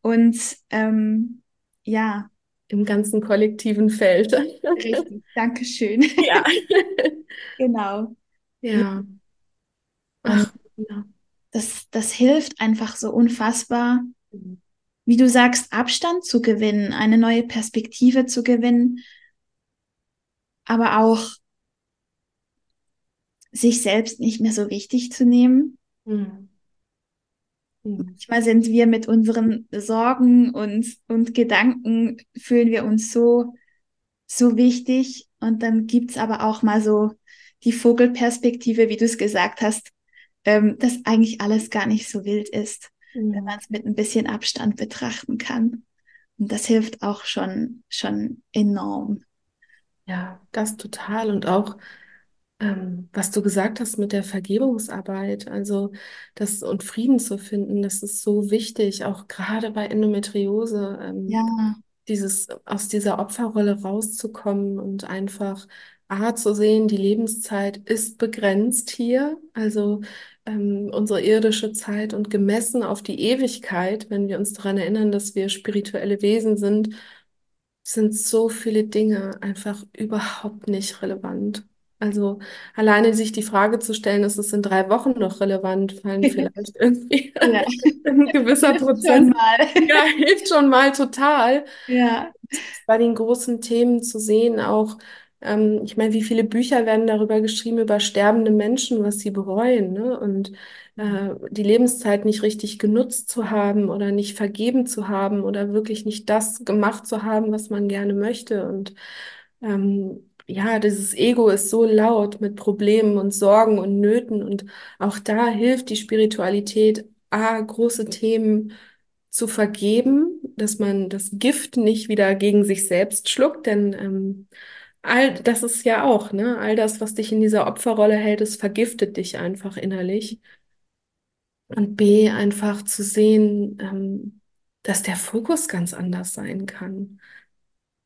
und ähm, ja. Im ganzen kollektiven Feld. Richtig, Dankeschön. Ja. genau. Ja. Ach, ja. Das, das hilft einfach so unfassbar, mhm. wie du sagst, Abstand zu gewinnen, eine neue Perspektive zu gewinnen aber auch sich selbst nicht mehr so wichtig zu nehmen. Mhm. Manchmal sind wir mit unseren Sorgen und, und Gedanken, fühlen wir uns so, so wichtig. Und dann gibt's aber auch mal so die Vogelperspektive, wie du es gesagt hast, ähm, dass eigentlich alles gar nicht so wild ist, mhm. wenn man es mit ein bisschen Abstand betrachten kann. Und das hilft auch schon, schon enorm. Ja, das total. Und auch ähm, was du gesagt hast mit der Vergebungsarbeit, also das und Frieden zu finden, das ist so wichtig, auch gerade bei Endometriose, Ja, ähm, dieses aus dieser Opferrolle rauszukommen und einfach A zu sehen, die Lebenszeit ist begrenzt hier, also ähm, unsere irdische Zeit und gemessen auf die Ewigkeit, wenn wir uns daran erinnern, dass wir spirituelle Wesen sind, sind so viele Dinge einfach überhaupt nicht relevant. Also alleine sich die Frage zu stellen, ist es in drei Wochen noch relevant, fallen vielleicht irgendwie ja, ein gewisser hilft Prozent. mal. Ja, hilft schon mal total Ja, bei den großen Themen zu sehen, auch, ähm, ich meine, wie viele Bücher werden darüber geschrieben, über sterbende Menschen, was sie bereuen, ne? Und äh, die Lebenszeit nicht richtig genutzt zu haben oder nicht vergeben zu haben oder wirklich nicht das gemacht zu haben, was man gerne möchte. Und ähm, ja, dieses Ego ist so laut mit Problemen und Sorgen und Nöten. Und auch da hilft die Spiritualität, A, große Themen zu vergeben, dass man das Gift nicht wieder gegen sich selbst schluckt, denn ähm, all das ist ja auch, ne, all das, was dich in dieser Opferrolle hält, es vergiftet dich einfach innerlich. Und B, einfach zu sehen, ähm, dass der Fokus ganz anders sein kann.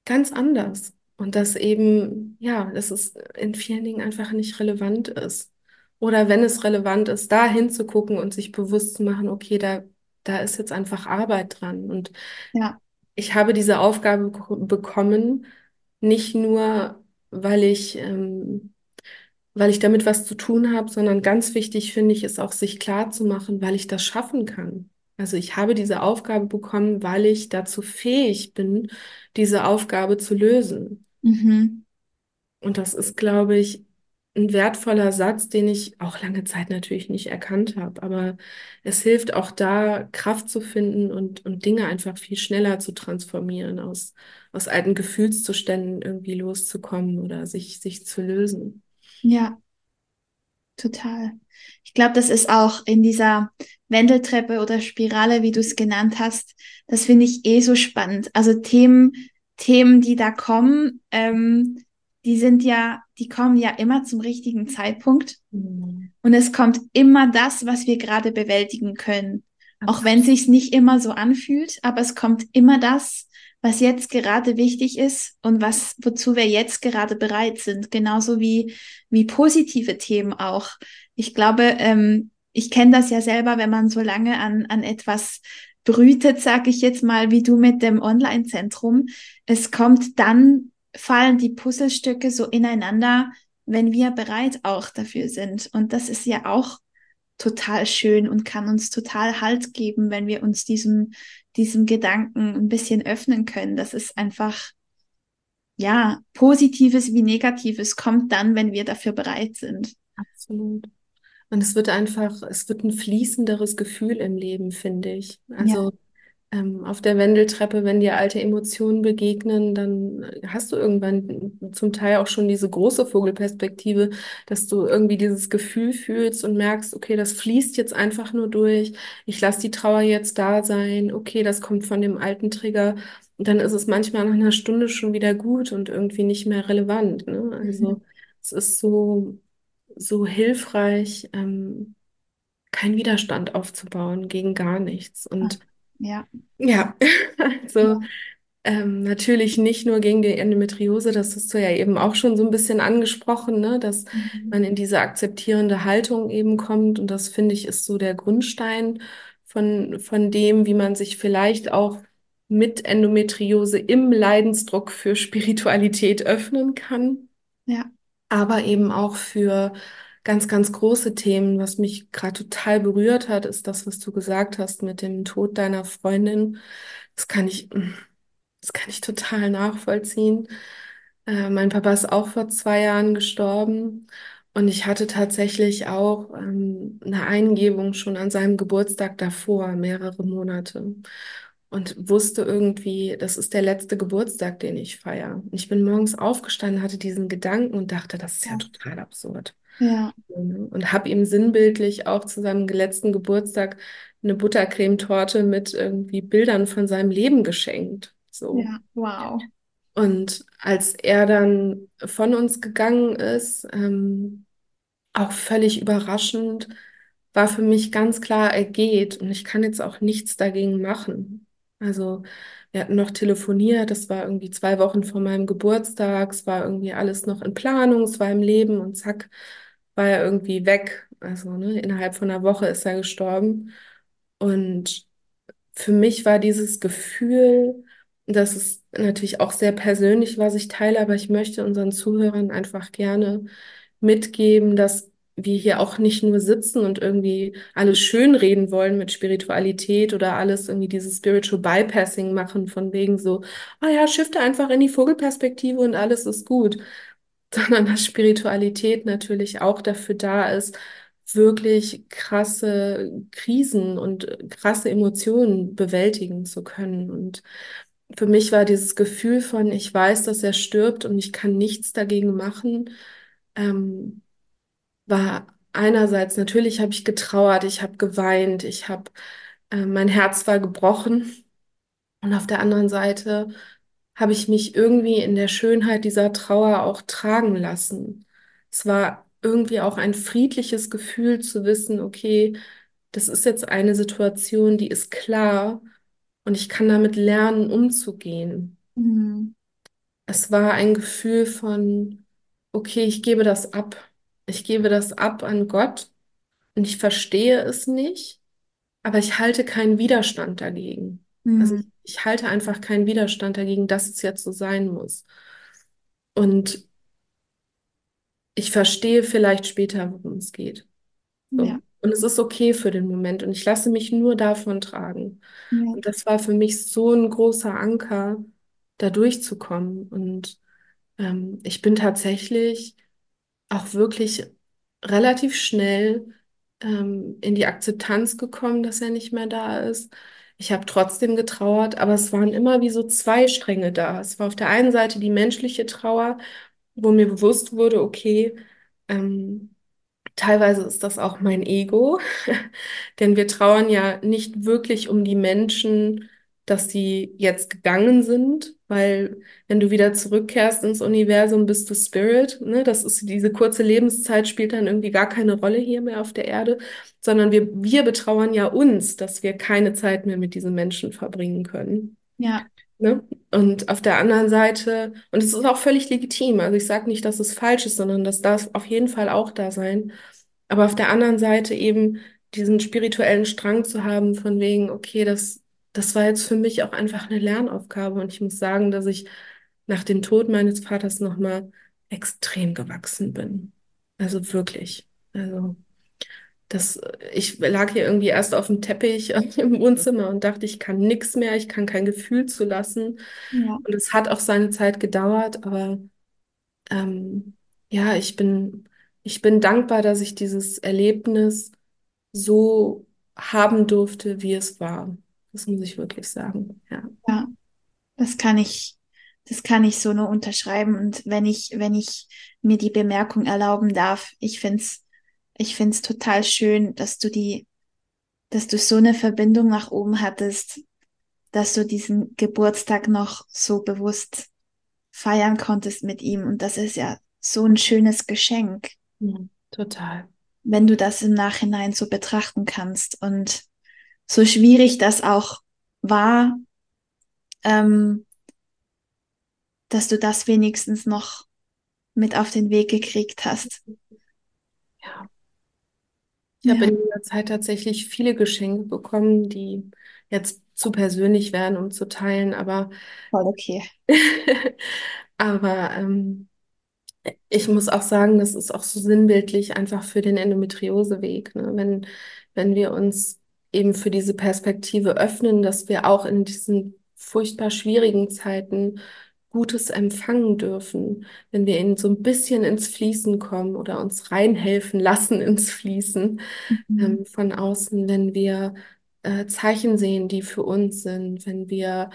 Ganz anders. Und dass eben, ja, dass es in vielen Dingen einfach nicht relevant ist. Oder wenn es relevant ist, da hinzugucken und sich bewusst zu machen, okay, da, da ist jetzt einfach Arbeit dran. Und ja, ich habe diese Aufgabe bek- bekommen, nicht nur, weil ich, ähm, weil ich damit was zu tun habe, sondern ganz wichtig finde ich, ist auch sich klar zu machen, weil ich das schaffen kann. Also ich habe diese Aufgabe bekommen, weil ich dazu fähig bin, diese Aufgabe zu lösen. mhm. Und das ist, glaube ich, ein wertvoller Satz, den ich auch lange Zeit natürlich nicht erkannt habe. Aber es hilft auch da, Kraft zu finden und, und Dinge einfach viel schneller zu transformieren, aus, aus alten Gefühlszuständen irgendwie loszukommen oder sich, sich zu lösen. Ja, total. Ich glaube, das ist auch in dieser Wendeltreppe oder Spirale, wie du es genannt hast, das finde ich eh so spannend. Also Themen, Themen, die da kommen, ähm, die sind ja, die kommen ja immer zum richtigen Zeitpunkt. Mhm. Und es kommt immer das, was wir gerade bewältigen können. Auch wenn Absolut. sich's nicht immer so anfühlt, aber es kommt immer das, was jetzt gerade wichtig ist und was, wozu wir jetzt gerade bereit sind. Genauso wie, wie positive Themen auch. Ich glaube, ähm, ich kenne das ja selber, wenn man so lange an, an etwas brütet, sage ich jetzt mal, wie du mit dem Online-Zentrum. Es kommt dann, fallen die Puzzlestücke so ineinander, wenn wir bereit auch dafür sind. Und das ist ja auch total schön und kann uns total Halt geben, wenn wir uns diesem, diesem Gedanken ein bisschen öffnen können. Das ist einfach, ja, Positives wie Negatives kommt dann, wenn wir dafür bereit sind. Absolut. Und es wird einfach, es wird ein fließenderes Gefühl im Leben, finde ich. Ja, Also ähm, auf der Wendeltreppe, wenn dir alte Emotionen begegnen, dann hast du irgendwann zum Teil auch schon diese große Vogelperspektive, dass du irgendwie dieses Gefühl fühlst und merkst, okay, das fließt jetzt einfach nur durch. Ich lasse die Trauer jetzt da sein. Okay, das kommt von dem alten Trigger. Und dann ist es manchmal nach einer Stunde schon wieder gut und irgendwie nicht mehr relevant, ne? mhm. Also es ist so, so hilfreich, ähm, keinen Widerstand aufzubauen gegen gar nichts. Und ja, ja, also ja, ähm, natürlich nicht nur gegen die Endometriose, das hast du ja eben auch schon so ein bisschen angesprochen, ne, dass mhm. man in diese akzeptierende Haltung eben kommt. Und das finde ich ist so der Grundstein von, von dem, wie man sich vielleicht auch mit Endometriose im Leidensdruck für Spiritualität öffnen kann. Ja, aber eben auch für ganz, ganz große Themen. Was mich gerade total berührt hat, ist das, was du gesagt hast mit dem Tod deiner Freundin. Das kann ich, das kann ich total nachvollziehen. Äh, mein Papa ist auch vor zwei Jahren gestorben und ich hatte tatsächlich auch ähm, eine Eingebung schon an seinem Geburtstag davor, mehrere Monate. Und wusste irgendwie, das ist der letzte Geburtstag, den ich feiere. Und ich bin morgens aufgestanden, hatte diesen Gedanken und dachte, das ist ja ja, total absurd. Ja, Und habe ihm sinnbildlich auch zu seinem letzten Geburtstag eine Buttercremetorte mit irgendwie Bildern von seinem Leben geschenkt. So. ja, wow. Und als er dann von uns gegangen ist, ähm, auch völlig überraschend, war für mich ganz klar, er geht und ich kann jetzt auch nichts dagegen machen. Also wir hatten noch telefoniert, das war irgendwie zwei Wochen vor meinem Geburtstag, es war irgendwie alles noch in Planung, es war im Leben und zack, war er irgendwie weg. Also ne, innerhalb von einer Woche ist er gestorben. Und für mich war dieses Gefühl, das ist natürlich auch sehr persönlich, was ich teile, aber ich möchte unseren Zuhörern einfach gerne mitgeben, dass wir hier auch nicht nur sitzen und irgendwie alles schönreden wollen mit Spiritualität oder alles irgendwie dieses Spiritual Bypassing machen, von wegen so, ah ja, shifte einfach in die Vogelperspektive und alles ist gut, sondern dass Spiritualität natürlich auch dafür da ist, wirklich krasse Krisen und krasse Emotionen bewältigen zu können. Und für mich war dieses Gefühl von, ich weiß, dass er stirbt und ich kann nichts dagegen machen, ähm, war einerseits, natürlich habe ich getrauert, ich habe geweint, ich habe, äh, mein Herz war gebrochen. Und auf der anderen Seite habe ich mich irgendwie in der Schönheit dieser Trauer auch tragen lassen. Es war irgendwie auch ein friedliches Gefühl zu wissen, okay, das ist jetzt eine Situation, die ist klar und ich kann damit lernen, umzugehen. Mhm. Es war ein Gefühl von, okay, ich gebe das ab. Ich gebe das ab an Gott und ich verstehe es nicht, aber ich halte keinen Widerstand dagegen. Also ich, Mhm. ich halte einfach keinen Widerstand dagegen, dass es jetzt so sein muss. Und ich verstehe vielleicht später, worum es geht. So. Ja, Und es ist okay für den Moment und ich lasse mich nur davon tragen. ja, Und das war für mich so ein großer Anker, da durchzukommen. Und ähm, ich bin tatsächlich auch wirklich relativ schnell ähm, in die Akzeptanz gekommen, dass er nicht mehr da ist. Ich habe trotzdem getrauert, aber es waren immer wie so zwei Stränge da. Es war auf der einen Seite die menschliche Trauer, wo mir bewusst wurde, okay, ähm, Teilweise ist das auch mein Ego, denn wir trauern ja nicht wirklich um die Menschen, dass sie jetzt gegangen sind, weil wenn du wieder zurückkehrst ins Universum, bist du Spirit, ne? Das ist diese kurze Lebenszeit spielt dann irgendwie gar keine Rolle hier mehr auf der Erde, sondern wir, wir betrauern ja uns, dass wir keine Zeit mehr mit diesen Menschen verbringen können. ja, Ne? Und auf der anderen Seite, und es ist auch völlig legitim, also ich sage nicht, dass es falsch ist, sondern das darf auf jeden Fall auch da sein. Aber auf der anderen Seite eben diesen spirituellen Strang zu haben, von wegen, okay, das, das war jetzt für mich auch einfach eine Lernaufgabe. Und ich muss sagen, dass ich nach dem Tod meines Vaters nochmal extrem gewachsen bin. Also wirklich. Also. Das, ich lag hier irgendwie erst auf dem Teppich im Wohnzimmer und dachte, ich kann nichts mehr, ich kann kein Gefühl zulassen. ja, Und es hat auch seine Zeit gedauert, aber ähm, ja, ich bin, ich bin dankbar, dass ich dieses Erlebnis so haben durfte, wie es war. Das muss ich wirklich sagen. Ja. ja. Das kann ich, das kann ich so nur unterschreiben. Und wenn ich, wenn ich mir die Bemerkung erlauben darf, ich find's, ich find's total schön, dass du die, dass du so eine Verbindung nach oben hattest, dass du diesen Geburtstag noch so bewusst feiern konntest mit ihm. Und das ist ja so ein schönes Geschenk, Mhm. Total. wenn du das im Nachhinein so betrachten kannst. Und so schwierig das auch war, ähm, dass du das wenigstens noch mit auf den Weg gekriegt hast. Ja. Ich habe Ja, in dieser Zeit tatsächlich viele Geschenke bekommen, die jetzt zu persönlich wären, um zu teilen, aber voll okay. aber ähm, Ich muss auch sagen, das ist auch so sinnbildlich einfach für den Endometrioseweg, ne? Wenn, wenn wir uns eben für diese Perspektive öffnen, dass wir auch in diesen furchtbar schwierigen Zeiten Gutes empfangen dürfen, wenn wir in so ein bisschen ins Fließen kommen oder uns reinhelfen lassen ins Fließen Mhm. ähm, von außen, wenn wir äh, Zeichen sehen, die für uns sind, wenn wir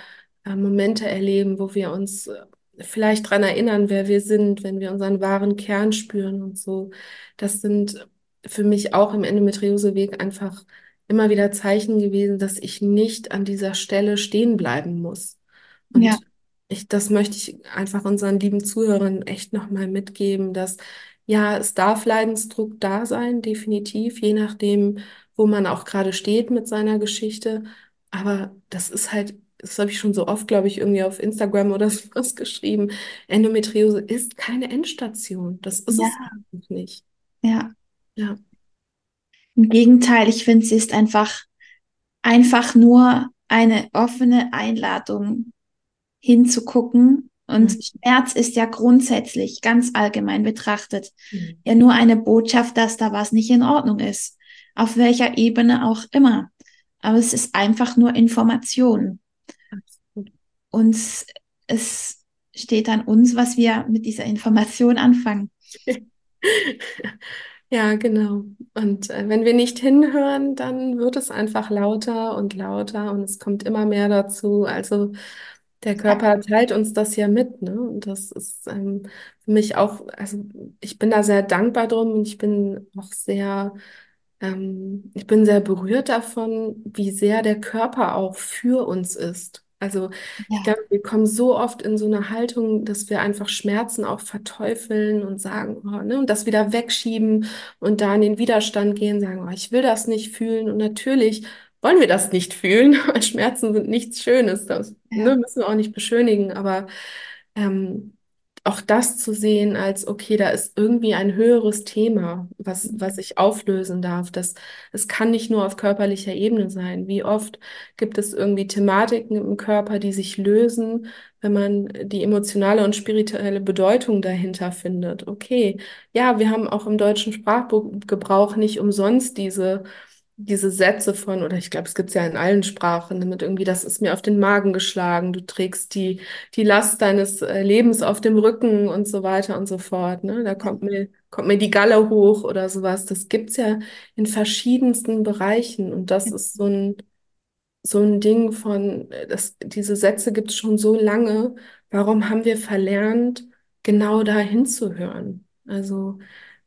äh, Momente erleben, wo wir uns äh, vielleicht dran erinnern, wer wir sind, wenn wir unseren wahren Kern spüren und so. Das sind für mich auch im Endometrioseweg einfach immer wieder Zeichen gewesen, dass ich nicht an dieser Stelle stehen bleiben muss. Ja, Und ich, das möchte ich einfach unseren lieben Zuhörern echt nochmal mitgeben, dass ja, es darf Leidensdruck da sein, definitiv, je nachdem, wo man auch gerade steht mit seiner Geschichte. Aber das ist halt, das habe ich schon so oft, glaube ich, irgendwie auf Instagram oder sowas geschrieben. Endometriose ist keine Endstation. Das ist Ja, es nicht. ja. Ja. Im Gegenteil, ich finde, sie ist einfach, einfach nur eine offene Einladung hinzugucken. Und Mhm. Schmerz ist ja grundsätzlich, ganz allgemein betrachtet, Mhm. ja nur eine Botschaft, dass da was nicht in Ordnung ist. Auf welcher Ebene auch immer. Aber es ist einfach nur Information. Absolut. Und es steht an uns, was wir mit dieser Information anfangen. Ja, genau. Und äh, wenn wir nicht hinhören, dann wird es einfach lauter und lauter und es kommt immer mehr dazu. Also der Körper teilt uns das ja mit, ne? Und das ist ähm, für mich auch, also ich bin da sehr dankbar drum und ich bin auch sehr, ähm, ich bin sehr berührt davon, wie sehr der Körper auch für uns ist. Also ich Ja, glaube, wir kommen so oft in so eine Haltung, dass wir einfach Schmerzen auch verteufeln und sagen, oh, ne, und das wieder wegschieben und da in den Widerstand gehen, sagen, oh, ich will das nicht fühlen. Und natürlich wollen wir das nicht fühlen, weil Schmerzen sind nichts Schönes. Das, ne, ja, müssen wir auch nicht beschönigen, aber ähm, auch das zu sehen als, okay, da ist irgendwie ein höheres Thema, was, was ich auflösen darf. Das, es kann nicht nur auf körperlicher Ebene sein. Wie oft gibt es irgendwie Thematiken im Körper, die sich lösen, wenn man die emotionale und spirituelle Bedeutung dahinter findet? Okay, ja, wir haben auch im deutschen Sprachgebrauch nicht umsonst diese diese Sätze von, oder ich glaube, es gibt es ja in allen Sprachen, damit irgendwie, das ist mir auf den Magen geschlagen, du trägst die, die Last deines äh, Lebens auf dem Rücken und so weiter und so fort. Ne? Da kommt mir, kommt mir die Galle hoch oder sowas. Das gibt's ja in verschiedensten Bereichen. Und das ist so ein, so ein Ding von, äh, das, diese Sätze gibt's schon so lange. Warum haben wir verlernt, genau da hinzuhören? Also,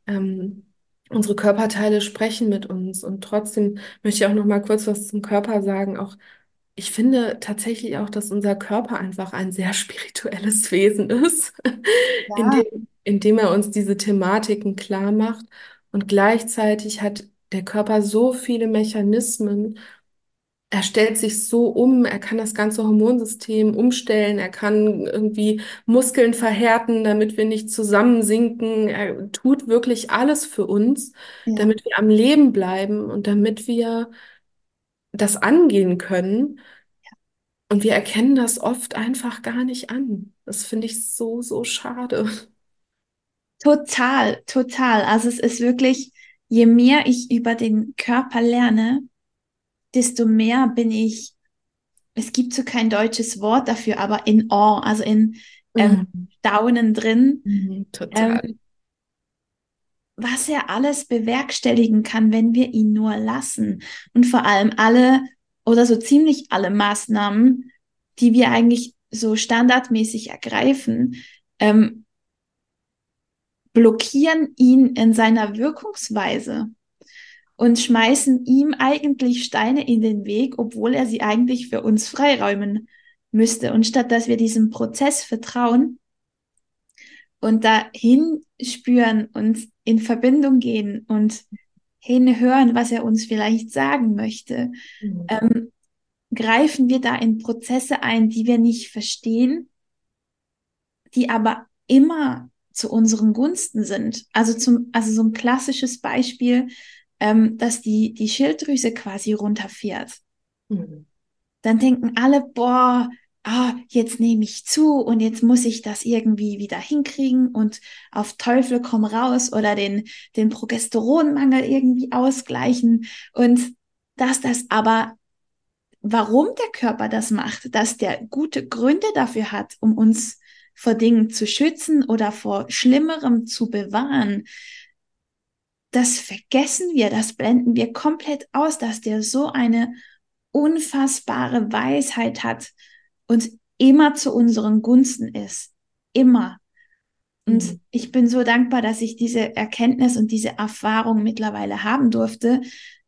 ähm, unsere Körperteile sprechen mit uns. Und trotzdem möchte ich auch noch mal kurz was zum Körper sagen. Auch ich finde tatsächlich auch, dass unser Körper einfach ein sehr spirituelles Wesen ist, ja, indem, indem er uns diese Thematiken klar macht. Und gleichzeitig hat der Körper so viele Mechanismen, er stellt sich so um, er kann das ganze Hormonsystem umstellen, er kann irgendwie Muskeln verhärten, damit wir nicht zusammensinken. Er tut wirklich alles für uns, ja. damit wir am Leben bleiben und damit wir das angehen können. Und wir erkennen das oft einfach gar nicht an. Das finde ich so, so schade. Total, total. Also es ist wirklich, je mehr ich über den Körper lerne, desto mehr bin ich, es gibt so kein deutsches Wort dafür, aber in Awe, also in ähm, Mhm. Staunen drin, Mhm, total. ähm, was er alles bewerkstelligen kann, wenn wir ihn nur lassen. Und vor allem alle oder so ziemlich alle Maßnahmen, die wir eigentlich so standardmäßig ergreifen, ähm, blockieren ihn in seiner Wirkungsweise und schmeißen ihm eigentlich Steine in den Weg, obwohl er sie eigentlich für uns freiräumen müsste. Und statt dass wir diesem Prozess vertrauen und dahin spüren und in Verbindung gehen und hinhören, was er uns vielleicht sagen möchte, Mhm. ähm, greifen wir da in Prozesse ein, die wir nicht verstehen, die aber immer zu unseren Gunsten sind. Also zum, also so ein klassisches Beispiel, ähm, dass die, die Schilddrüse quasi runterfährt. Mhm. Dann denken alle, boah, ah, jetzt nehme ich zu und jetzt muss ich das irgendwie wieder hinkriegen und auf Teufel komm raus oder den, den Progesteronmangel irgendwie ausgleichen. Und dass das aber, warum der Körper das macht, dass der gute Gründe dafür hat, um uns vor Dingen zu schützen oder vor Schlimmerem zu bewahren, das vergessen wir, das blenden wir komplett aus, dass der so eine unfassbare Weisheit hat und immer zu unseren Gunsten ist. Immer. Und Mhm. ich bin so dankbar, dass ich diese Erkenntnis und diese Erfahrung mittlerweile haben durfte.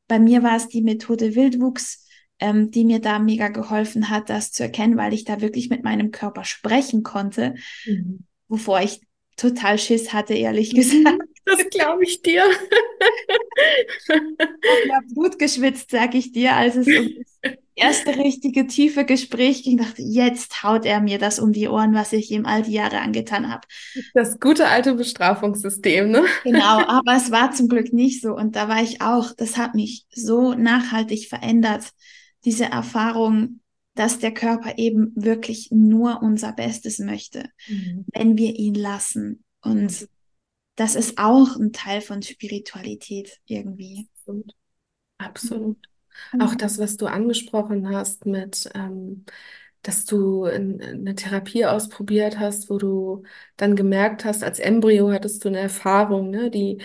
Bei mir war es die Methode Wildwuchs, ähm, die mir da mega geholfen hat, das zu erkennen, weil ich da wirklich mit meinem Körper sprechen konnte, Mhm. wovor ich total Schiss hatte, ehrlich gesagt. Das glaube ich dir. habe ja Blut geschwitzt, sag ich dir, als es um das erste richtige tiefe Gespräch ging. Dachte, jetzt haut er mir das um die Ohren, was ich ihm all die Jahre angetan habe. Das gute alte Bestrafungssystem, ne? Genau, aber es war zum Glück nicht so. Und da war ich auch, das hat mich so nachhaltig verändert, diese Erfahrung, dass der Körper eben wirklich nur unser Bestes möchte, Mhm. wenn wir ihn lassen. Und das ist auch ein Teil von Spiritualität irgendwie. Absolut. Absolut. Auch das, was du angesprochen hast mit, ähm, dass du in, eine Therapie ausprobiert hast, wo du dann gemerkt hast, als Embryo hattest du eine Erfahrung, ne, die,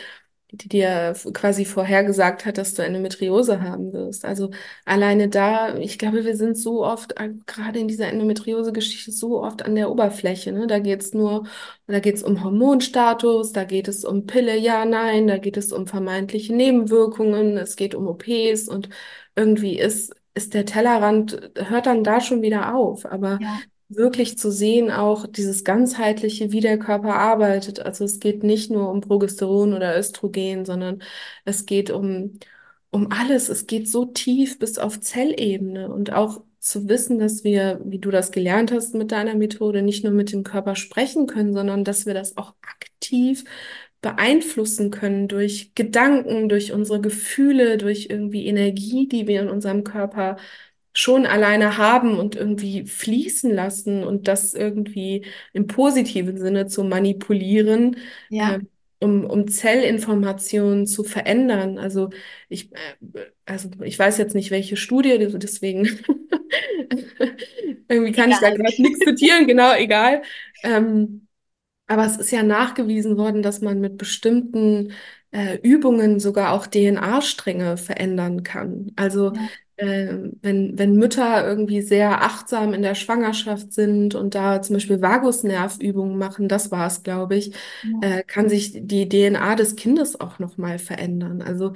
die dir quasi vorhergesagt hat, dass du Endometriose haben wirst. Also alleine da, ich glaube, wir sind so oft, gerade in dieser Endometriose-Geschichte, so oft an der Oberfläche. Ne? Da geht's nur, da geht's um Hormonstatus, da geht es um Pille, ja, nein, da geht es um vermeintliche Nebenwirkungen, es geht um OPs und irgendwie ist, ist der Tellerrand, hört dann da schon wieder auf. Aber Ja, wirklich zu sehen, auch dieses ganzheitliche, wie der Körper arbeitet. Also es geht nicht nur um Progesteron oder Östrogen, sondern es geht um, um alles. Es geht so tief bis auf Zellebene und auch zu wissen, dass wir, wie du das gelernt hast mit deiner Methode, nicht nur mit dem Körper sprechen können, sondern dass wir das auch aktiv beeinflussen können durch Gedanken, durch unsere Gefühle, durch irgendwie Energie, die wir in unserem Körper schon alleine haben und irgendwie fließen lassen und das irgendwie im positiven Sinne zu manipulieren, ja, äh, um, um Zellinformationen zu verändern. Also ich, äh, also ich weiß jetzt nicht, welche Studie, deswegen irgendwie kann ich da egal. gerade nichts zitieren, genau, egal. Ähm, aber es ist ja nachgewiesen worden, dass man mit bestimmten äh, Übungen sogar auch DNA-Stränge verändern kann. Also Ja, wenn, wenn Mütter irgendwie sehr achtsam in der Schwangerschaft sind und da zum Beispiel Vagusnervübungen machen, das war es, glaube ich, ja, äh, kann sich die DNA des Kindes auch nochmal verändern. Also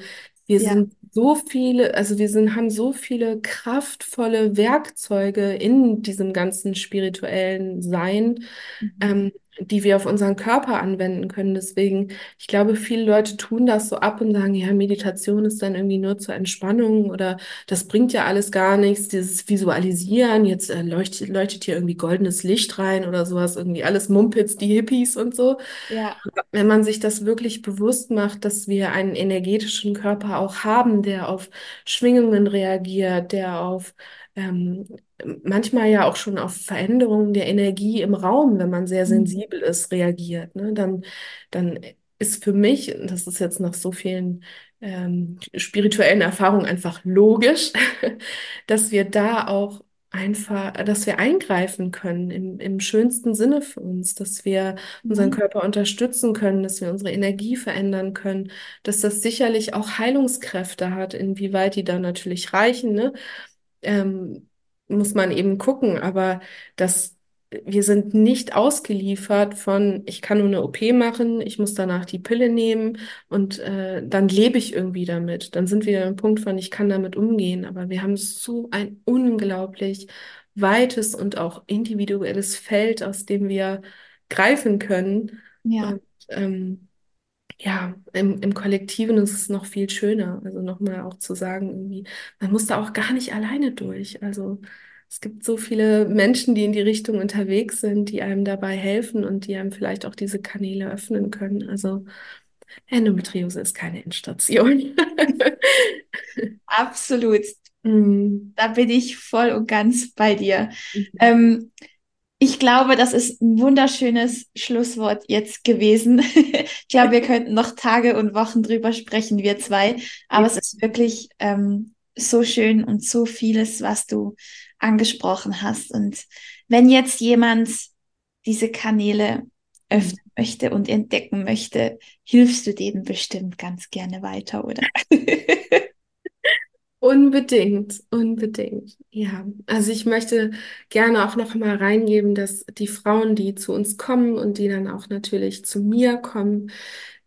wir ja, sind so viele, also wir sind, haben so viele kraftvolle Werkzeuge in diesem ganzen spirituellen Sein mhm. ähm, die wir auf unseren Körper anwenden können. Deswegen, ich glaube, viele Leute tun das so ab und sagen, ja, Meditation ist dann irgendwie nur zur Entspannung oder das bringt ja alles gar nichts, dieses Visualisieren, jetzt äh, leuchtet, leuchtet hier irgendwie goldenes Licht rein oder sowas, irgendwie alles Mumpitz, die Hippies und so. ja, Wenn man sich das wirklich bewusst macht, dass wir einen energetischen Körper auch haben, der auf Schwingungen reagiert, der auf ähm, manchmal ja auch schon auf Veränderungen der Energie im Raum, wenn man sehr mhm. sensibel ist, reagiert, ne? Dann, dann ist für mich, das ist jetzt nach so vielen ähm, spirituellen Erfahrungen einfach logisch, dass wir da auch einfach, dass wir eingreifen können im, im schönsten Sinne für uns, dass wir unseren Mhm. Körper unterstützen können, dass wir unsere Energie verändern können, dass das sicherlich auch Heilungskräfte hat, inwieweit die dann natürlich reichen, ne? Ähm, muss man eben gucken, aber das, wir sind nicht ausgeliefert von, ich kann nur eine OP machen, ich muss danach die Pille nehmen und äh, dann lebe ich irgendwie damit. Dann sind wir am Punkt von, ich kann damit umgehen, aber wir haben so ein unglaublich weites und auch individuelles Feld, aus dem wir greifen können. ja, Und ähm, ja, im, im Kollektiven ist es noch viel schöner. Also nochmal auch zu sagen, irgendwie, man muss da auch gar nicht alleine durch. Also es gibt so viele Menschen, die in die Richtung unterwegs sind, die einem dabei helfen und die einem vielleicht auch diese Kanäle öffnen können. Also Endometriose ist keine Endstation. absolut. Mm, Da bin ich voll und ganz bei dir. mhm. Ähm, ich glaube, das ist ein wunderschönes Schlusswort jetzt gewesen. Ich glaube, wir könnten noch Tage und Wochen drüber sprechen, wir zwei. Aber es ist wirklich ähm, so schön und so vieles, was du angesprochen hast. Und wenn jetzt jemand diese Kanäle öffnen möchte und entdecken möchte, hilfst du denen bestimmt ganz gerne weiter, oder? Unbedingt, unbedingt. Ja, also ich möchte gerne auch noch mal reingeben, dass die Frauen, die zu uns kommen und die dann auch natürlich zu mir kommen,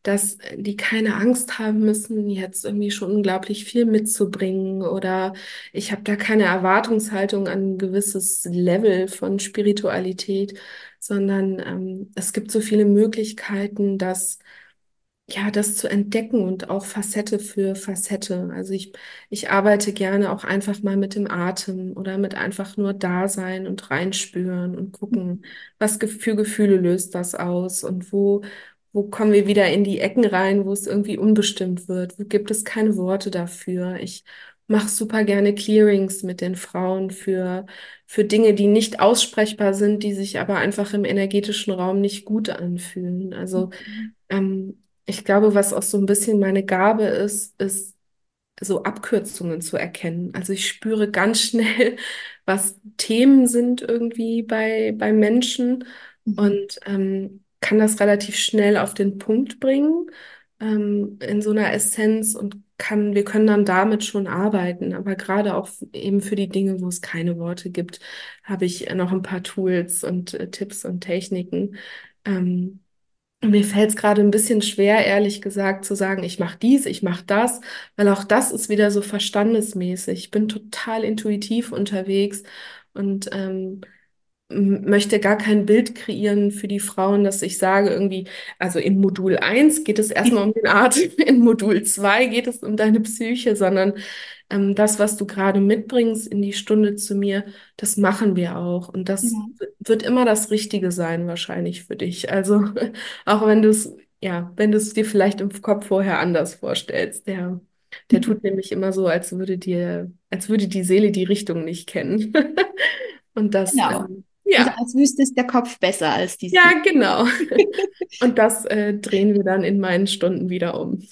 dass die keine Angst haben müssen, jetzt irgendwie schon unglaublich viel mitzubringen oder ich habe da keine Erwartungshaltung an ein gewisses Level von Spiritualität, sondern ähm, es gibt so viele Möglichkeiten, dass ja, das zu entdecken und auch Facette für Facette. Also ich, ich arbeite gerne auch einfach mal mit dem Atem oder mit einfach nur Dasein und reinspüren und gucken, was für Gefühle löst das aus und wo, wo kommen wir wieder in die Ecken rein, wo es irgendwie unbestimmt wird, wo gibt es keine Worte dafür. Ich mache super gerne Clearings mit den Frauen für, für Dinge, die nicht aussprechbar sind, die sich aber einfach im energetischen Raum nicht gut anfühlen. Also ähm, ich glaube, was auch so ein bisschen meine Gabe ist, ist so Abkürzungen zu erkennen. Also ich spüre ganz schnell, was Themen sind irgendwie bei, bei Menschen Mhm. und ähm, kann das relativ schnell auf den Punkt bringen, ähm, in so einer Essenz und kann, wir können dann damit schon arbeiten. Aber gerade auch eben für die Dinge, wo es keine Worte gibt, habe ich noch ein paar Tools und äh, Tipps und Techniken. Ähm, mir fällt es gerade ein bisschen schwer, ehrlich gesagt, zu sagen, ich mache dies, ich mache das, weil auch das ist wieder so verstandesmäßig. Ich bin total intuitiv unterwegs und ähm, möchte gar kein Bild kreieren für die Frauen, dass ich sage irgendwie, also in Modul eins geht es erstmal um den Atem, in Modul 2 geht es um deine Psyche, sondern ähm, das, was du gerade mitbringst in die Stunde zu mir, das machen wir auch. Und das Ja. wird immer das Richtige sein, wahrscheinlich für dich. Also auch wenn du es, ja, wenn du es dir vielleicht im Kopf vorher anders vorstellst, der, der tut nämlich immer so, als würde dir, als würde die Seele die Richtung nicht kennen. Und das, Genau. ähm, Also ja, als wüsste es der Kopf besser als die ja, genau. Und das äh, drehen wir dann in meinen Stunden wieder um.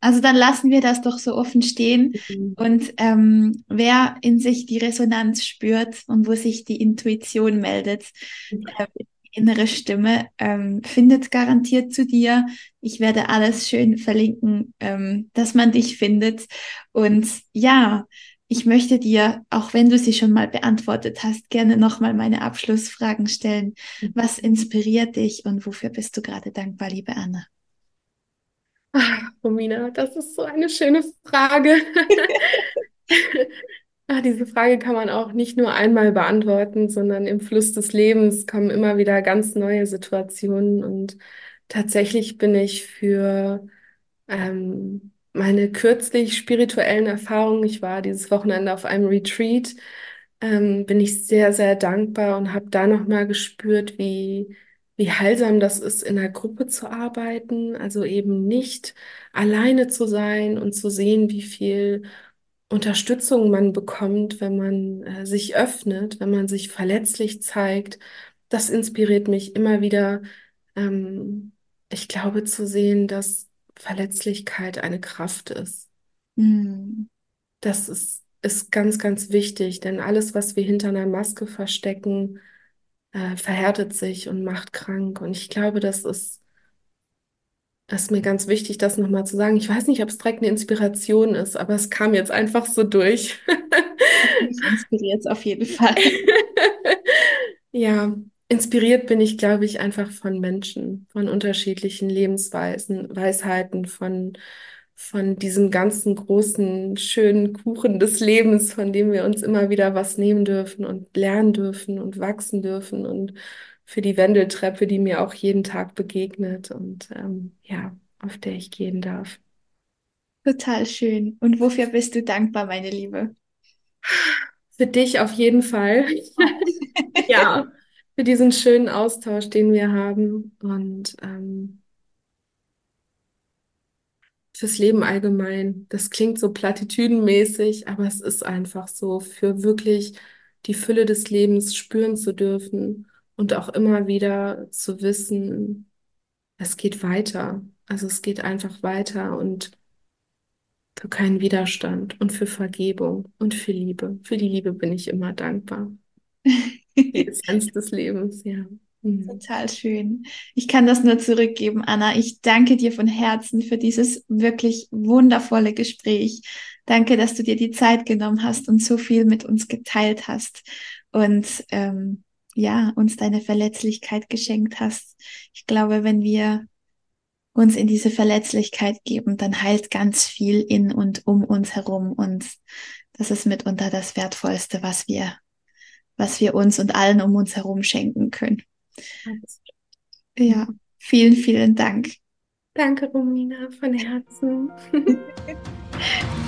Also dann lassen wir das doch so offen stehen. Und ähm, wer in sich die Resonanz spürt und wo sich die Intuition meldet, äh, die innere Stimme, ähm, findet garantiert zu dir. Ich werde alles schön verlinken, ähm, dass man dich findet. Und ja, ich möchte dir, auch wenn du sie schon mal beantwortet hast, gerne nochmal meine Abschlussfragen stellen. Was inspiriert dich und wofür bist du gerade dankbar, liebe Anna? Ah, Romina, das ist so eine schöne Frage. Ah, diese Frage kann man auch nicht nur einmal beantworten, sondern im Fluss des Lebens kommen immer wieder ganz neue Situationen. Und tatsächlich bin ich für ähm, meine kürzlich spirituellen Erfahrungen, ich war dieses Wochenende auf einem Retreat, ähm, bin ich sehr, sehr dankbar und habe da nochmal gespürt, wie, wie heilsam das ist, in einer Gruppe zu arbeiten, also eben nicht alleine zu sein und zu sehen, wie viel Unterstützung man bekommt, wenn man äh, sich öffnet, wenn man sich verletzlich zeigt. Das inspiriert mich immer wieder, ähm, ich glaube, zu sehen, dass Verletzlichkeit eine Kraft ist. Hm. Das ist, ist ganz, ganz wichtig, denn alles, was wir hinter einer Maske verstecken, äh, verhärtet sich und macht krank. Und ich glaube, das ist, das ist mir ganz wichtig, das nochmal zu sagen. Ich weiß nicht, ob es direkt eine Inspiration ist, aber es kam jetzt einfach so durch. Mich inspiriert es auf jeden Fall. Ja, inspiriert bin ich, glaube ich, einfach von Menschen, von unterschiedlichen Lebensweisen, Weisheiten, von, von diesem ganzen großen, schönen Kuchen des Lebens, von dem wir uns immer wieder was nehmen dürfen und lernen dürfen und wachsen dürfen und für die Wendeltreppe, die mir auch jeden Tag begegnet und ähm, ja, auf der ich gehen darf. Total schön. Und wofür bist du dankbar, meine Liebe? Für dich auf jeden Fall. Ja, für diesen schönen Austausch, den wir haben und ähm, fürs Leben allgemein. Das klingt so plattitüdenmäßig, aber es ist einfach so, für wirklich die Fülle des Lebens spüren zu dürfen und auch immer wieder zu wissen, es geht weiter. Also es geht einfach weiter und für keinen Widerstand und für Vergebung und für Liebe. Für die Liebe bin ich immer dankbar. Die Essenz des Lebens, ja. Mhm. Total schön. Ich kann das nur zurückgeben, Anna. Ich danke dir von Herzen für dieses wirklich wundervolle Gespräch. Danke, dass du dir die Zeit genommen hast und so viel mit uns geteilt hast und ähm, ja, uns deine Verletzlichkeit geschenkt hast. Ich glaube, wenn wir uns in diese Verletzlichkeit geben, dann heilt ganz viel in und um uns herum. Und das ist mitunter das Wertvollste, was wir, was wir uns und allen um uns herum schenken können. Ja, vielen, vielen Dank. Danke, Romina, von Herzen.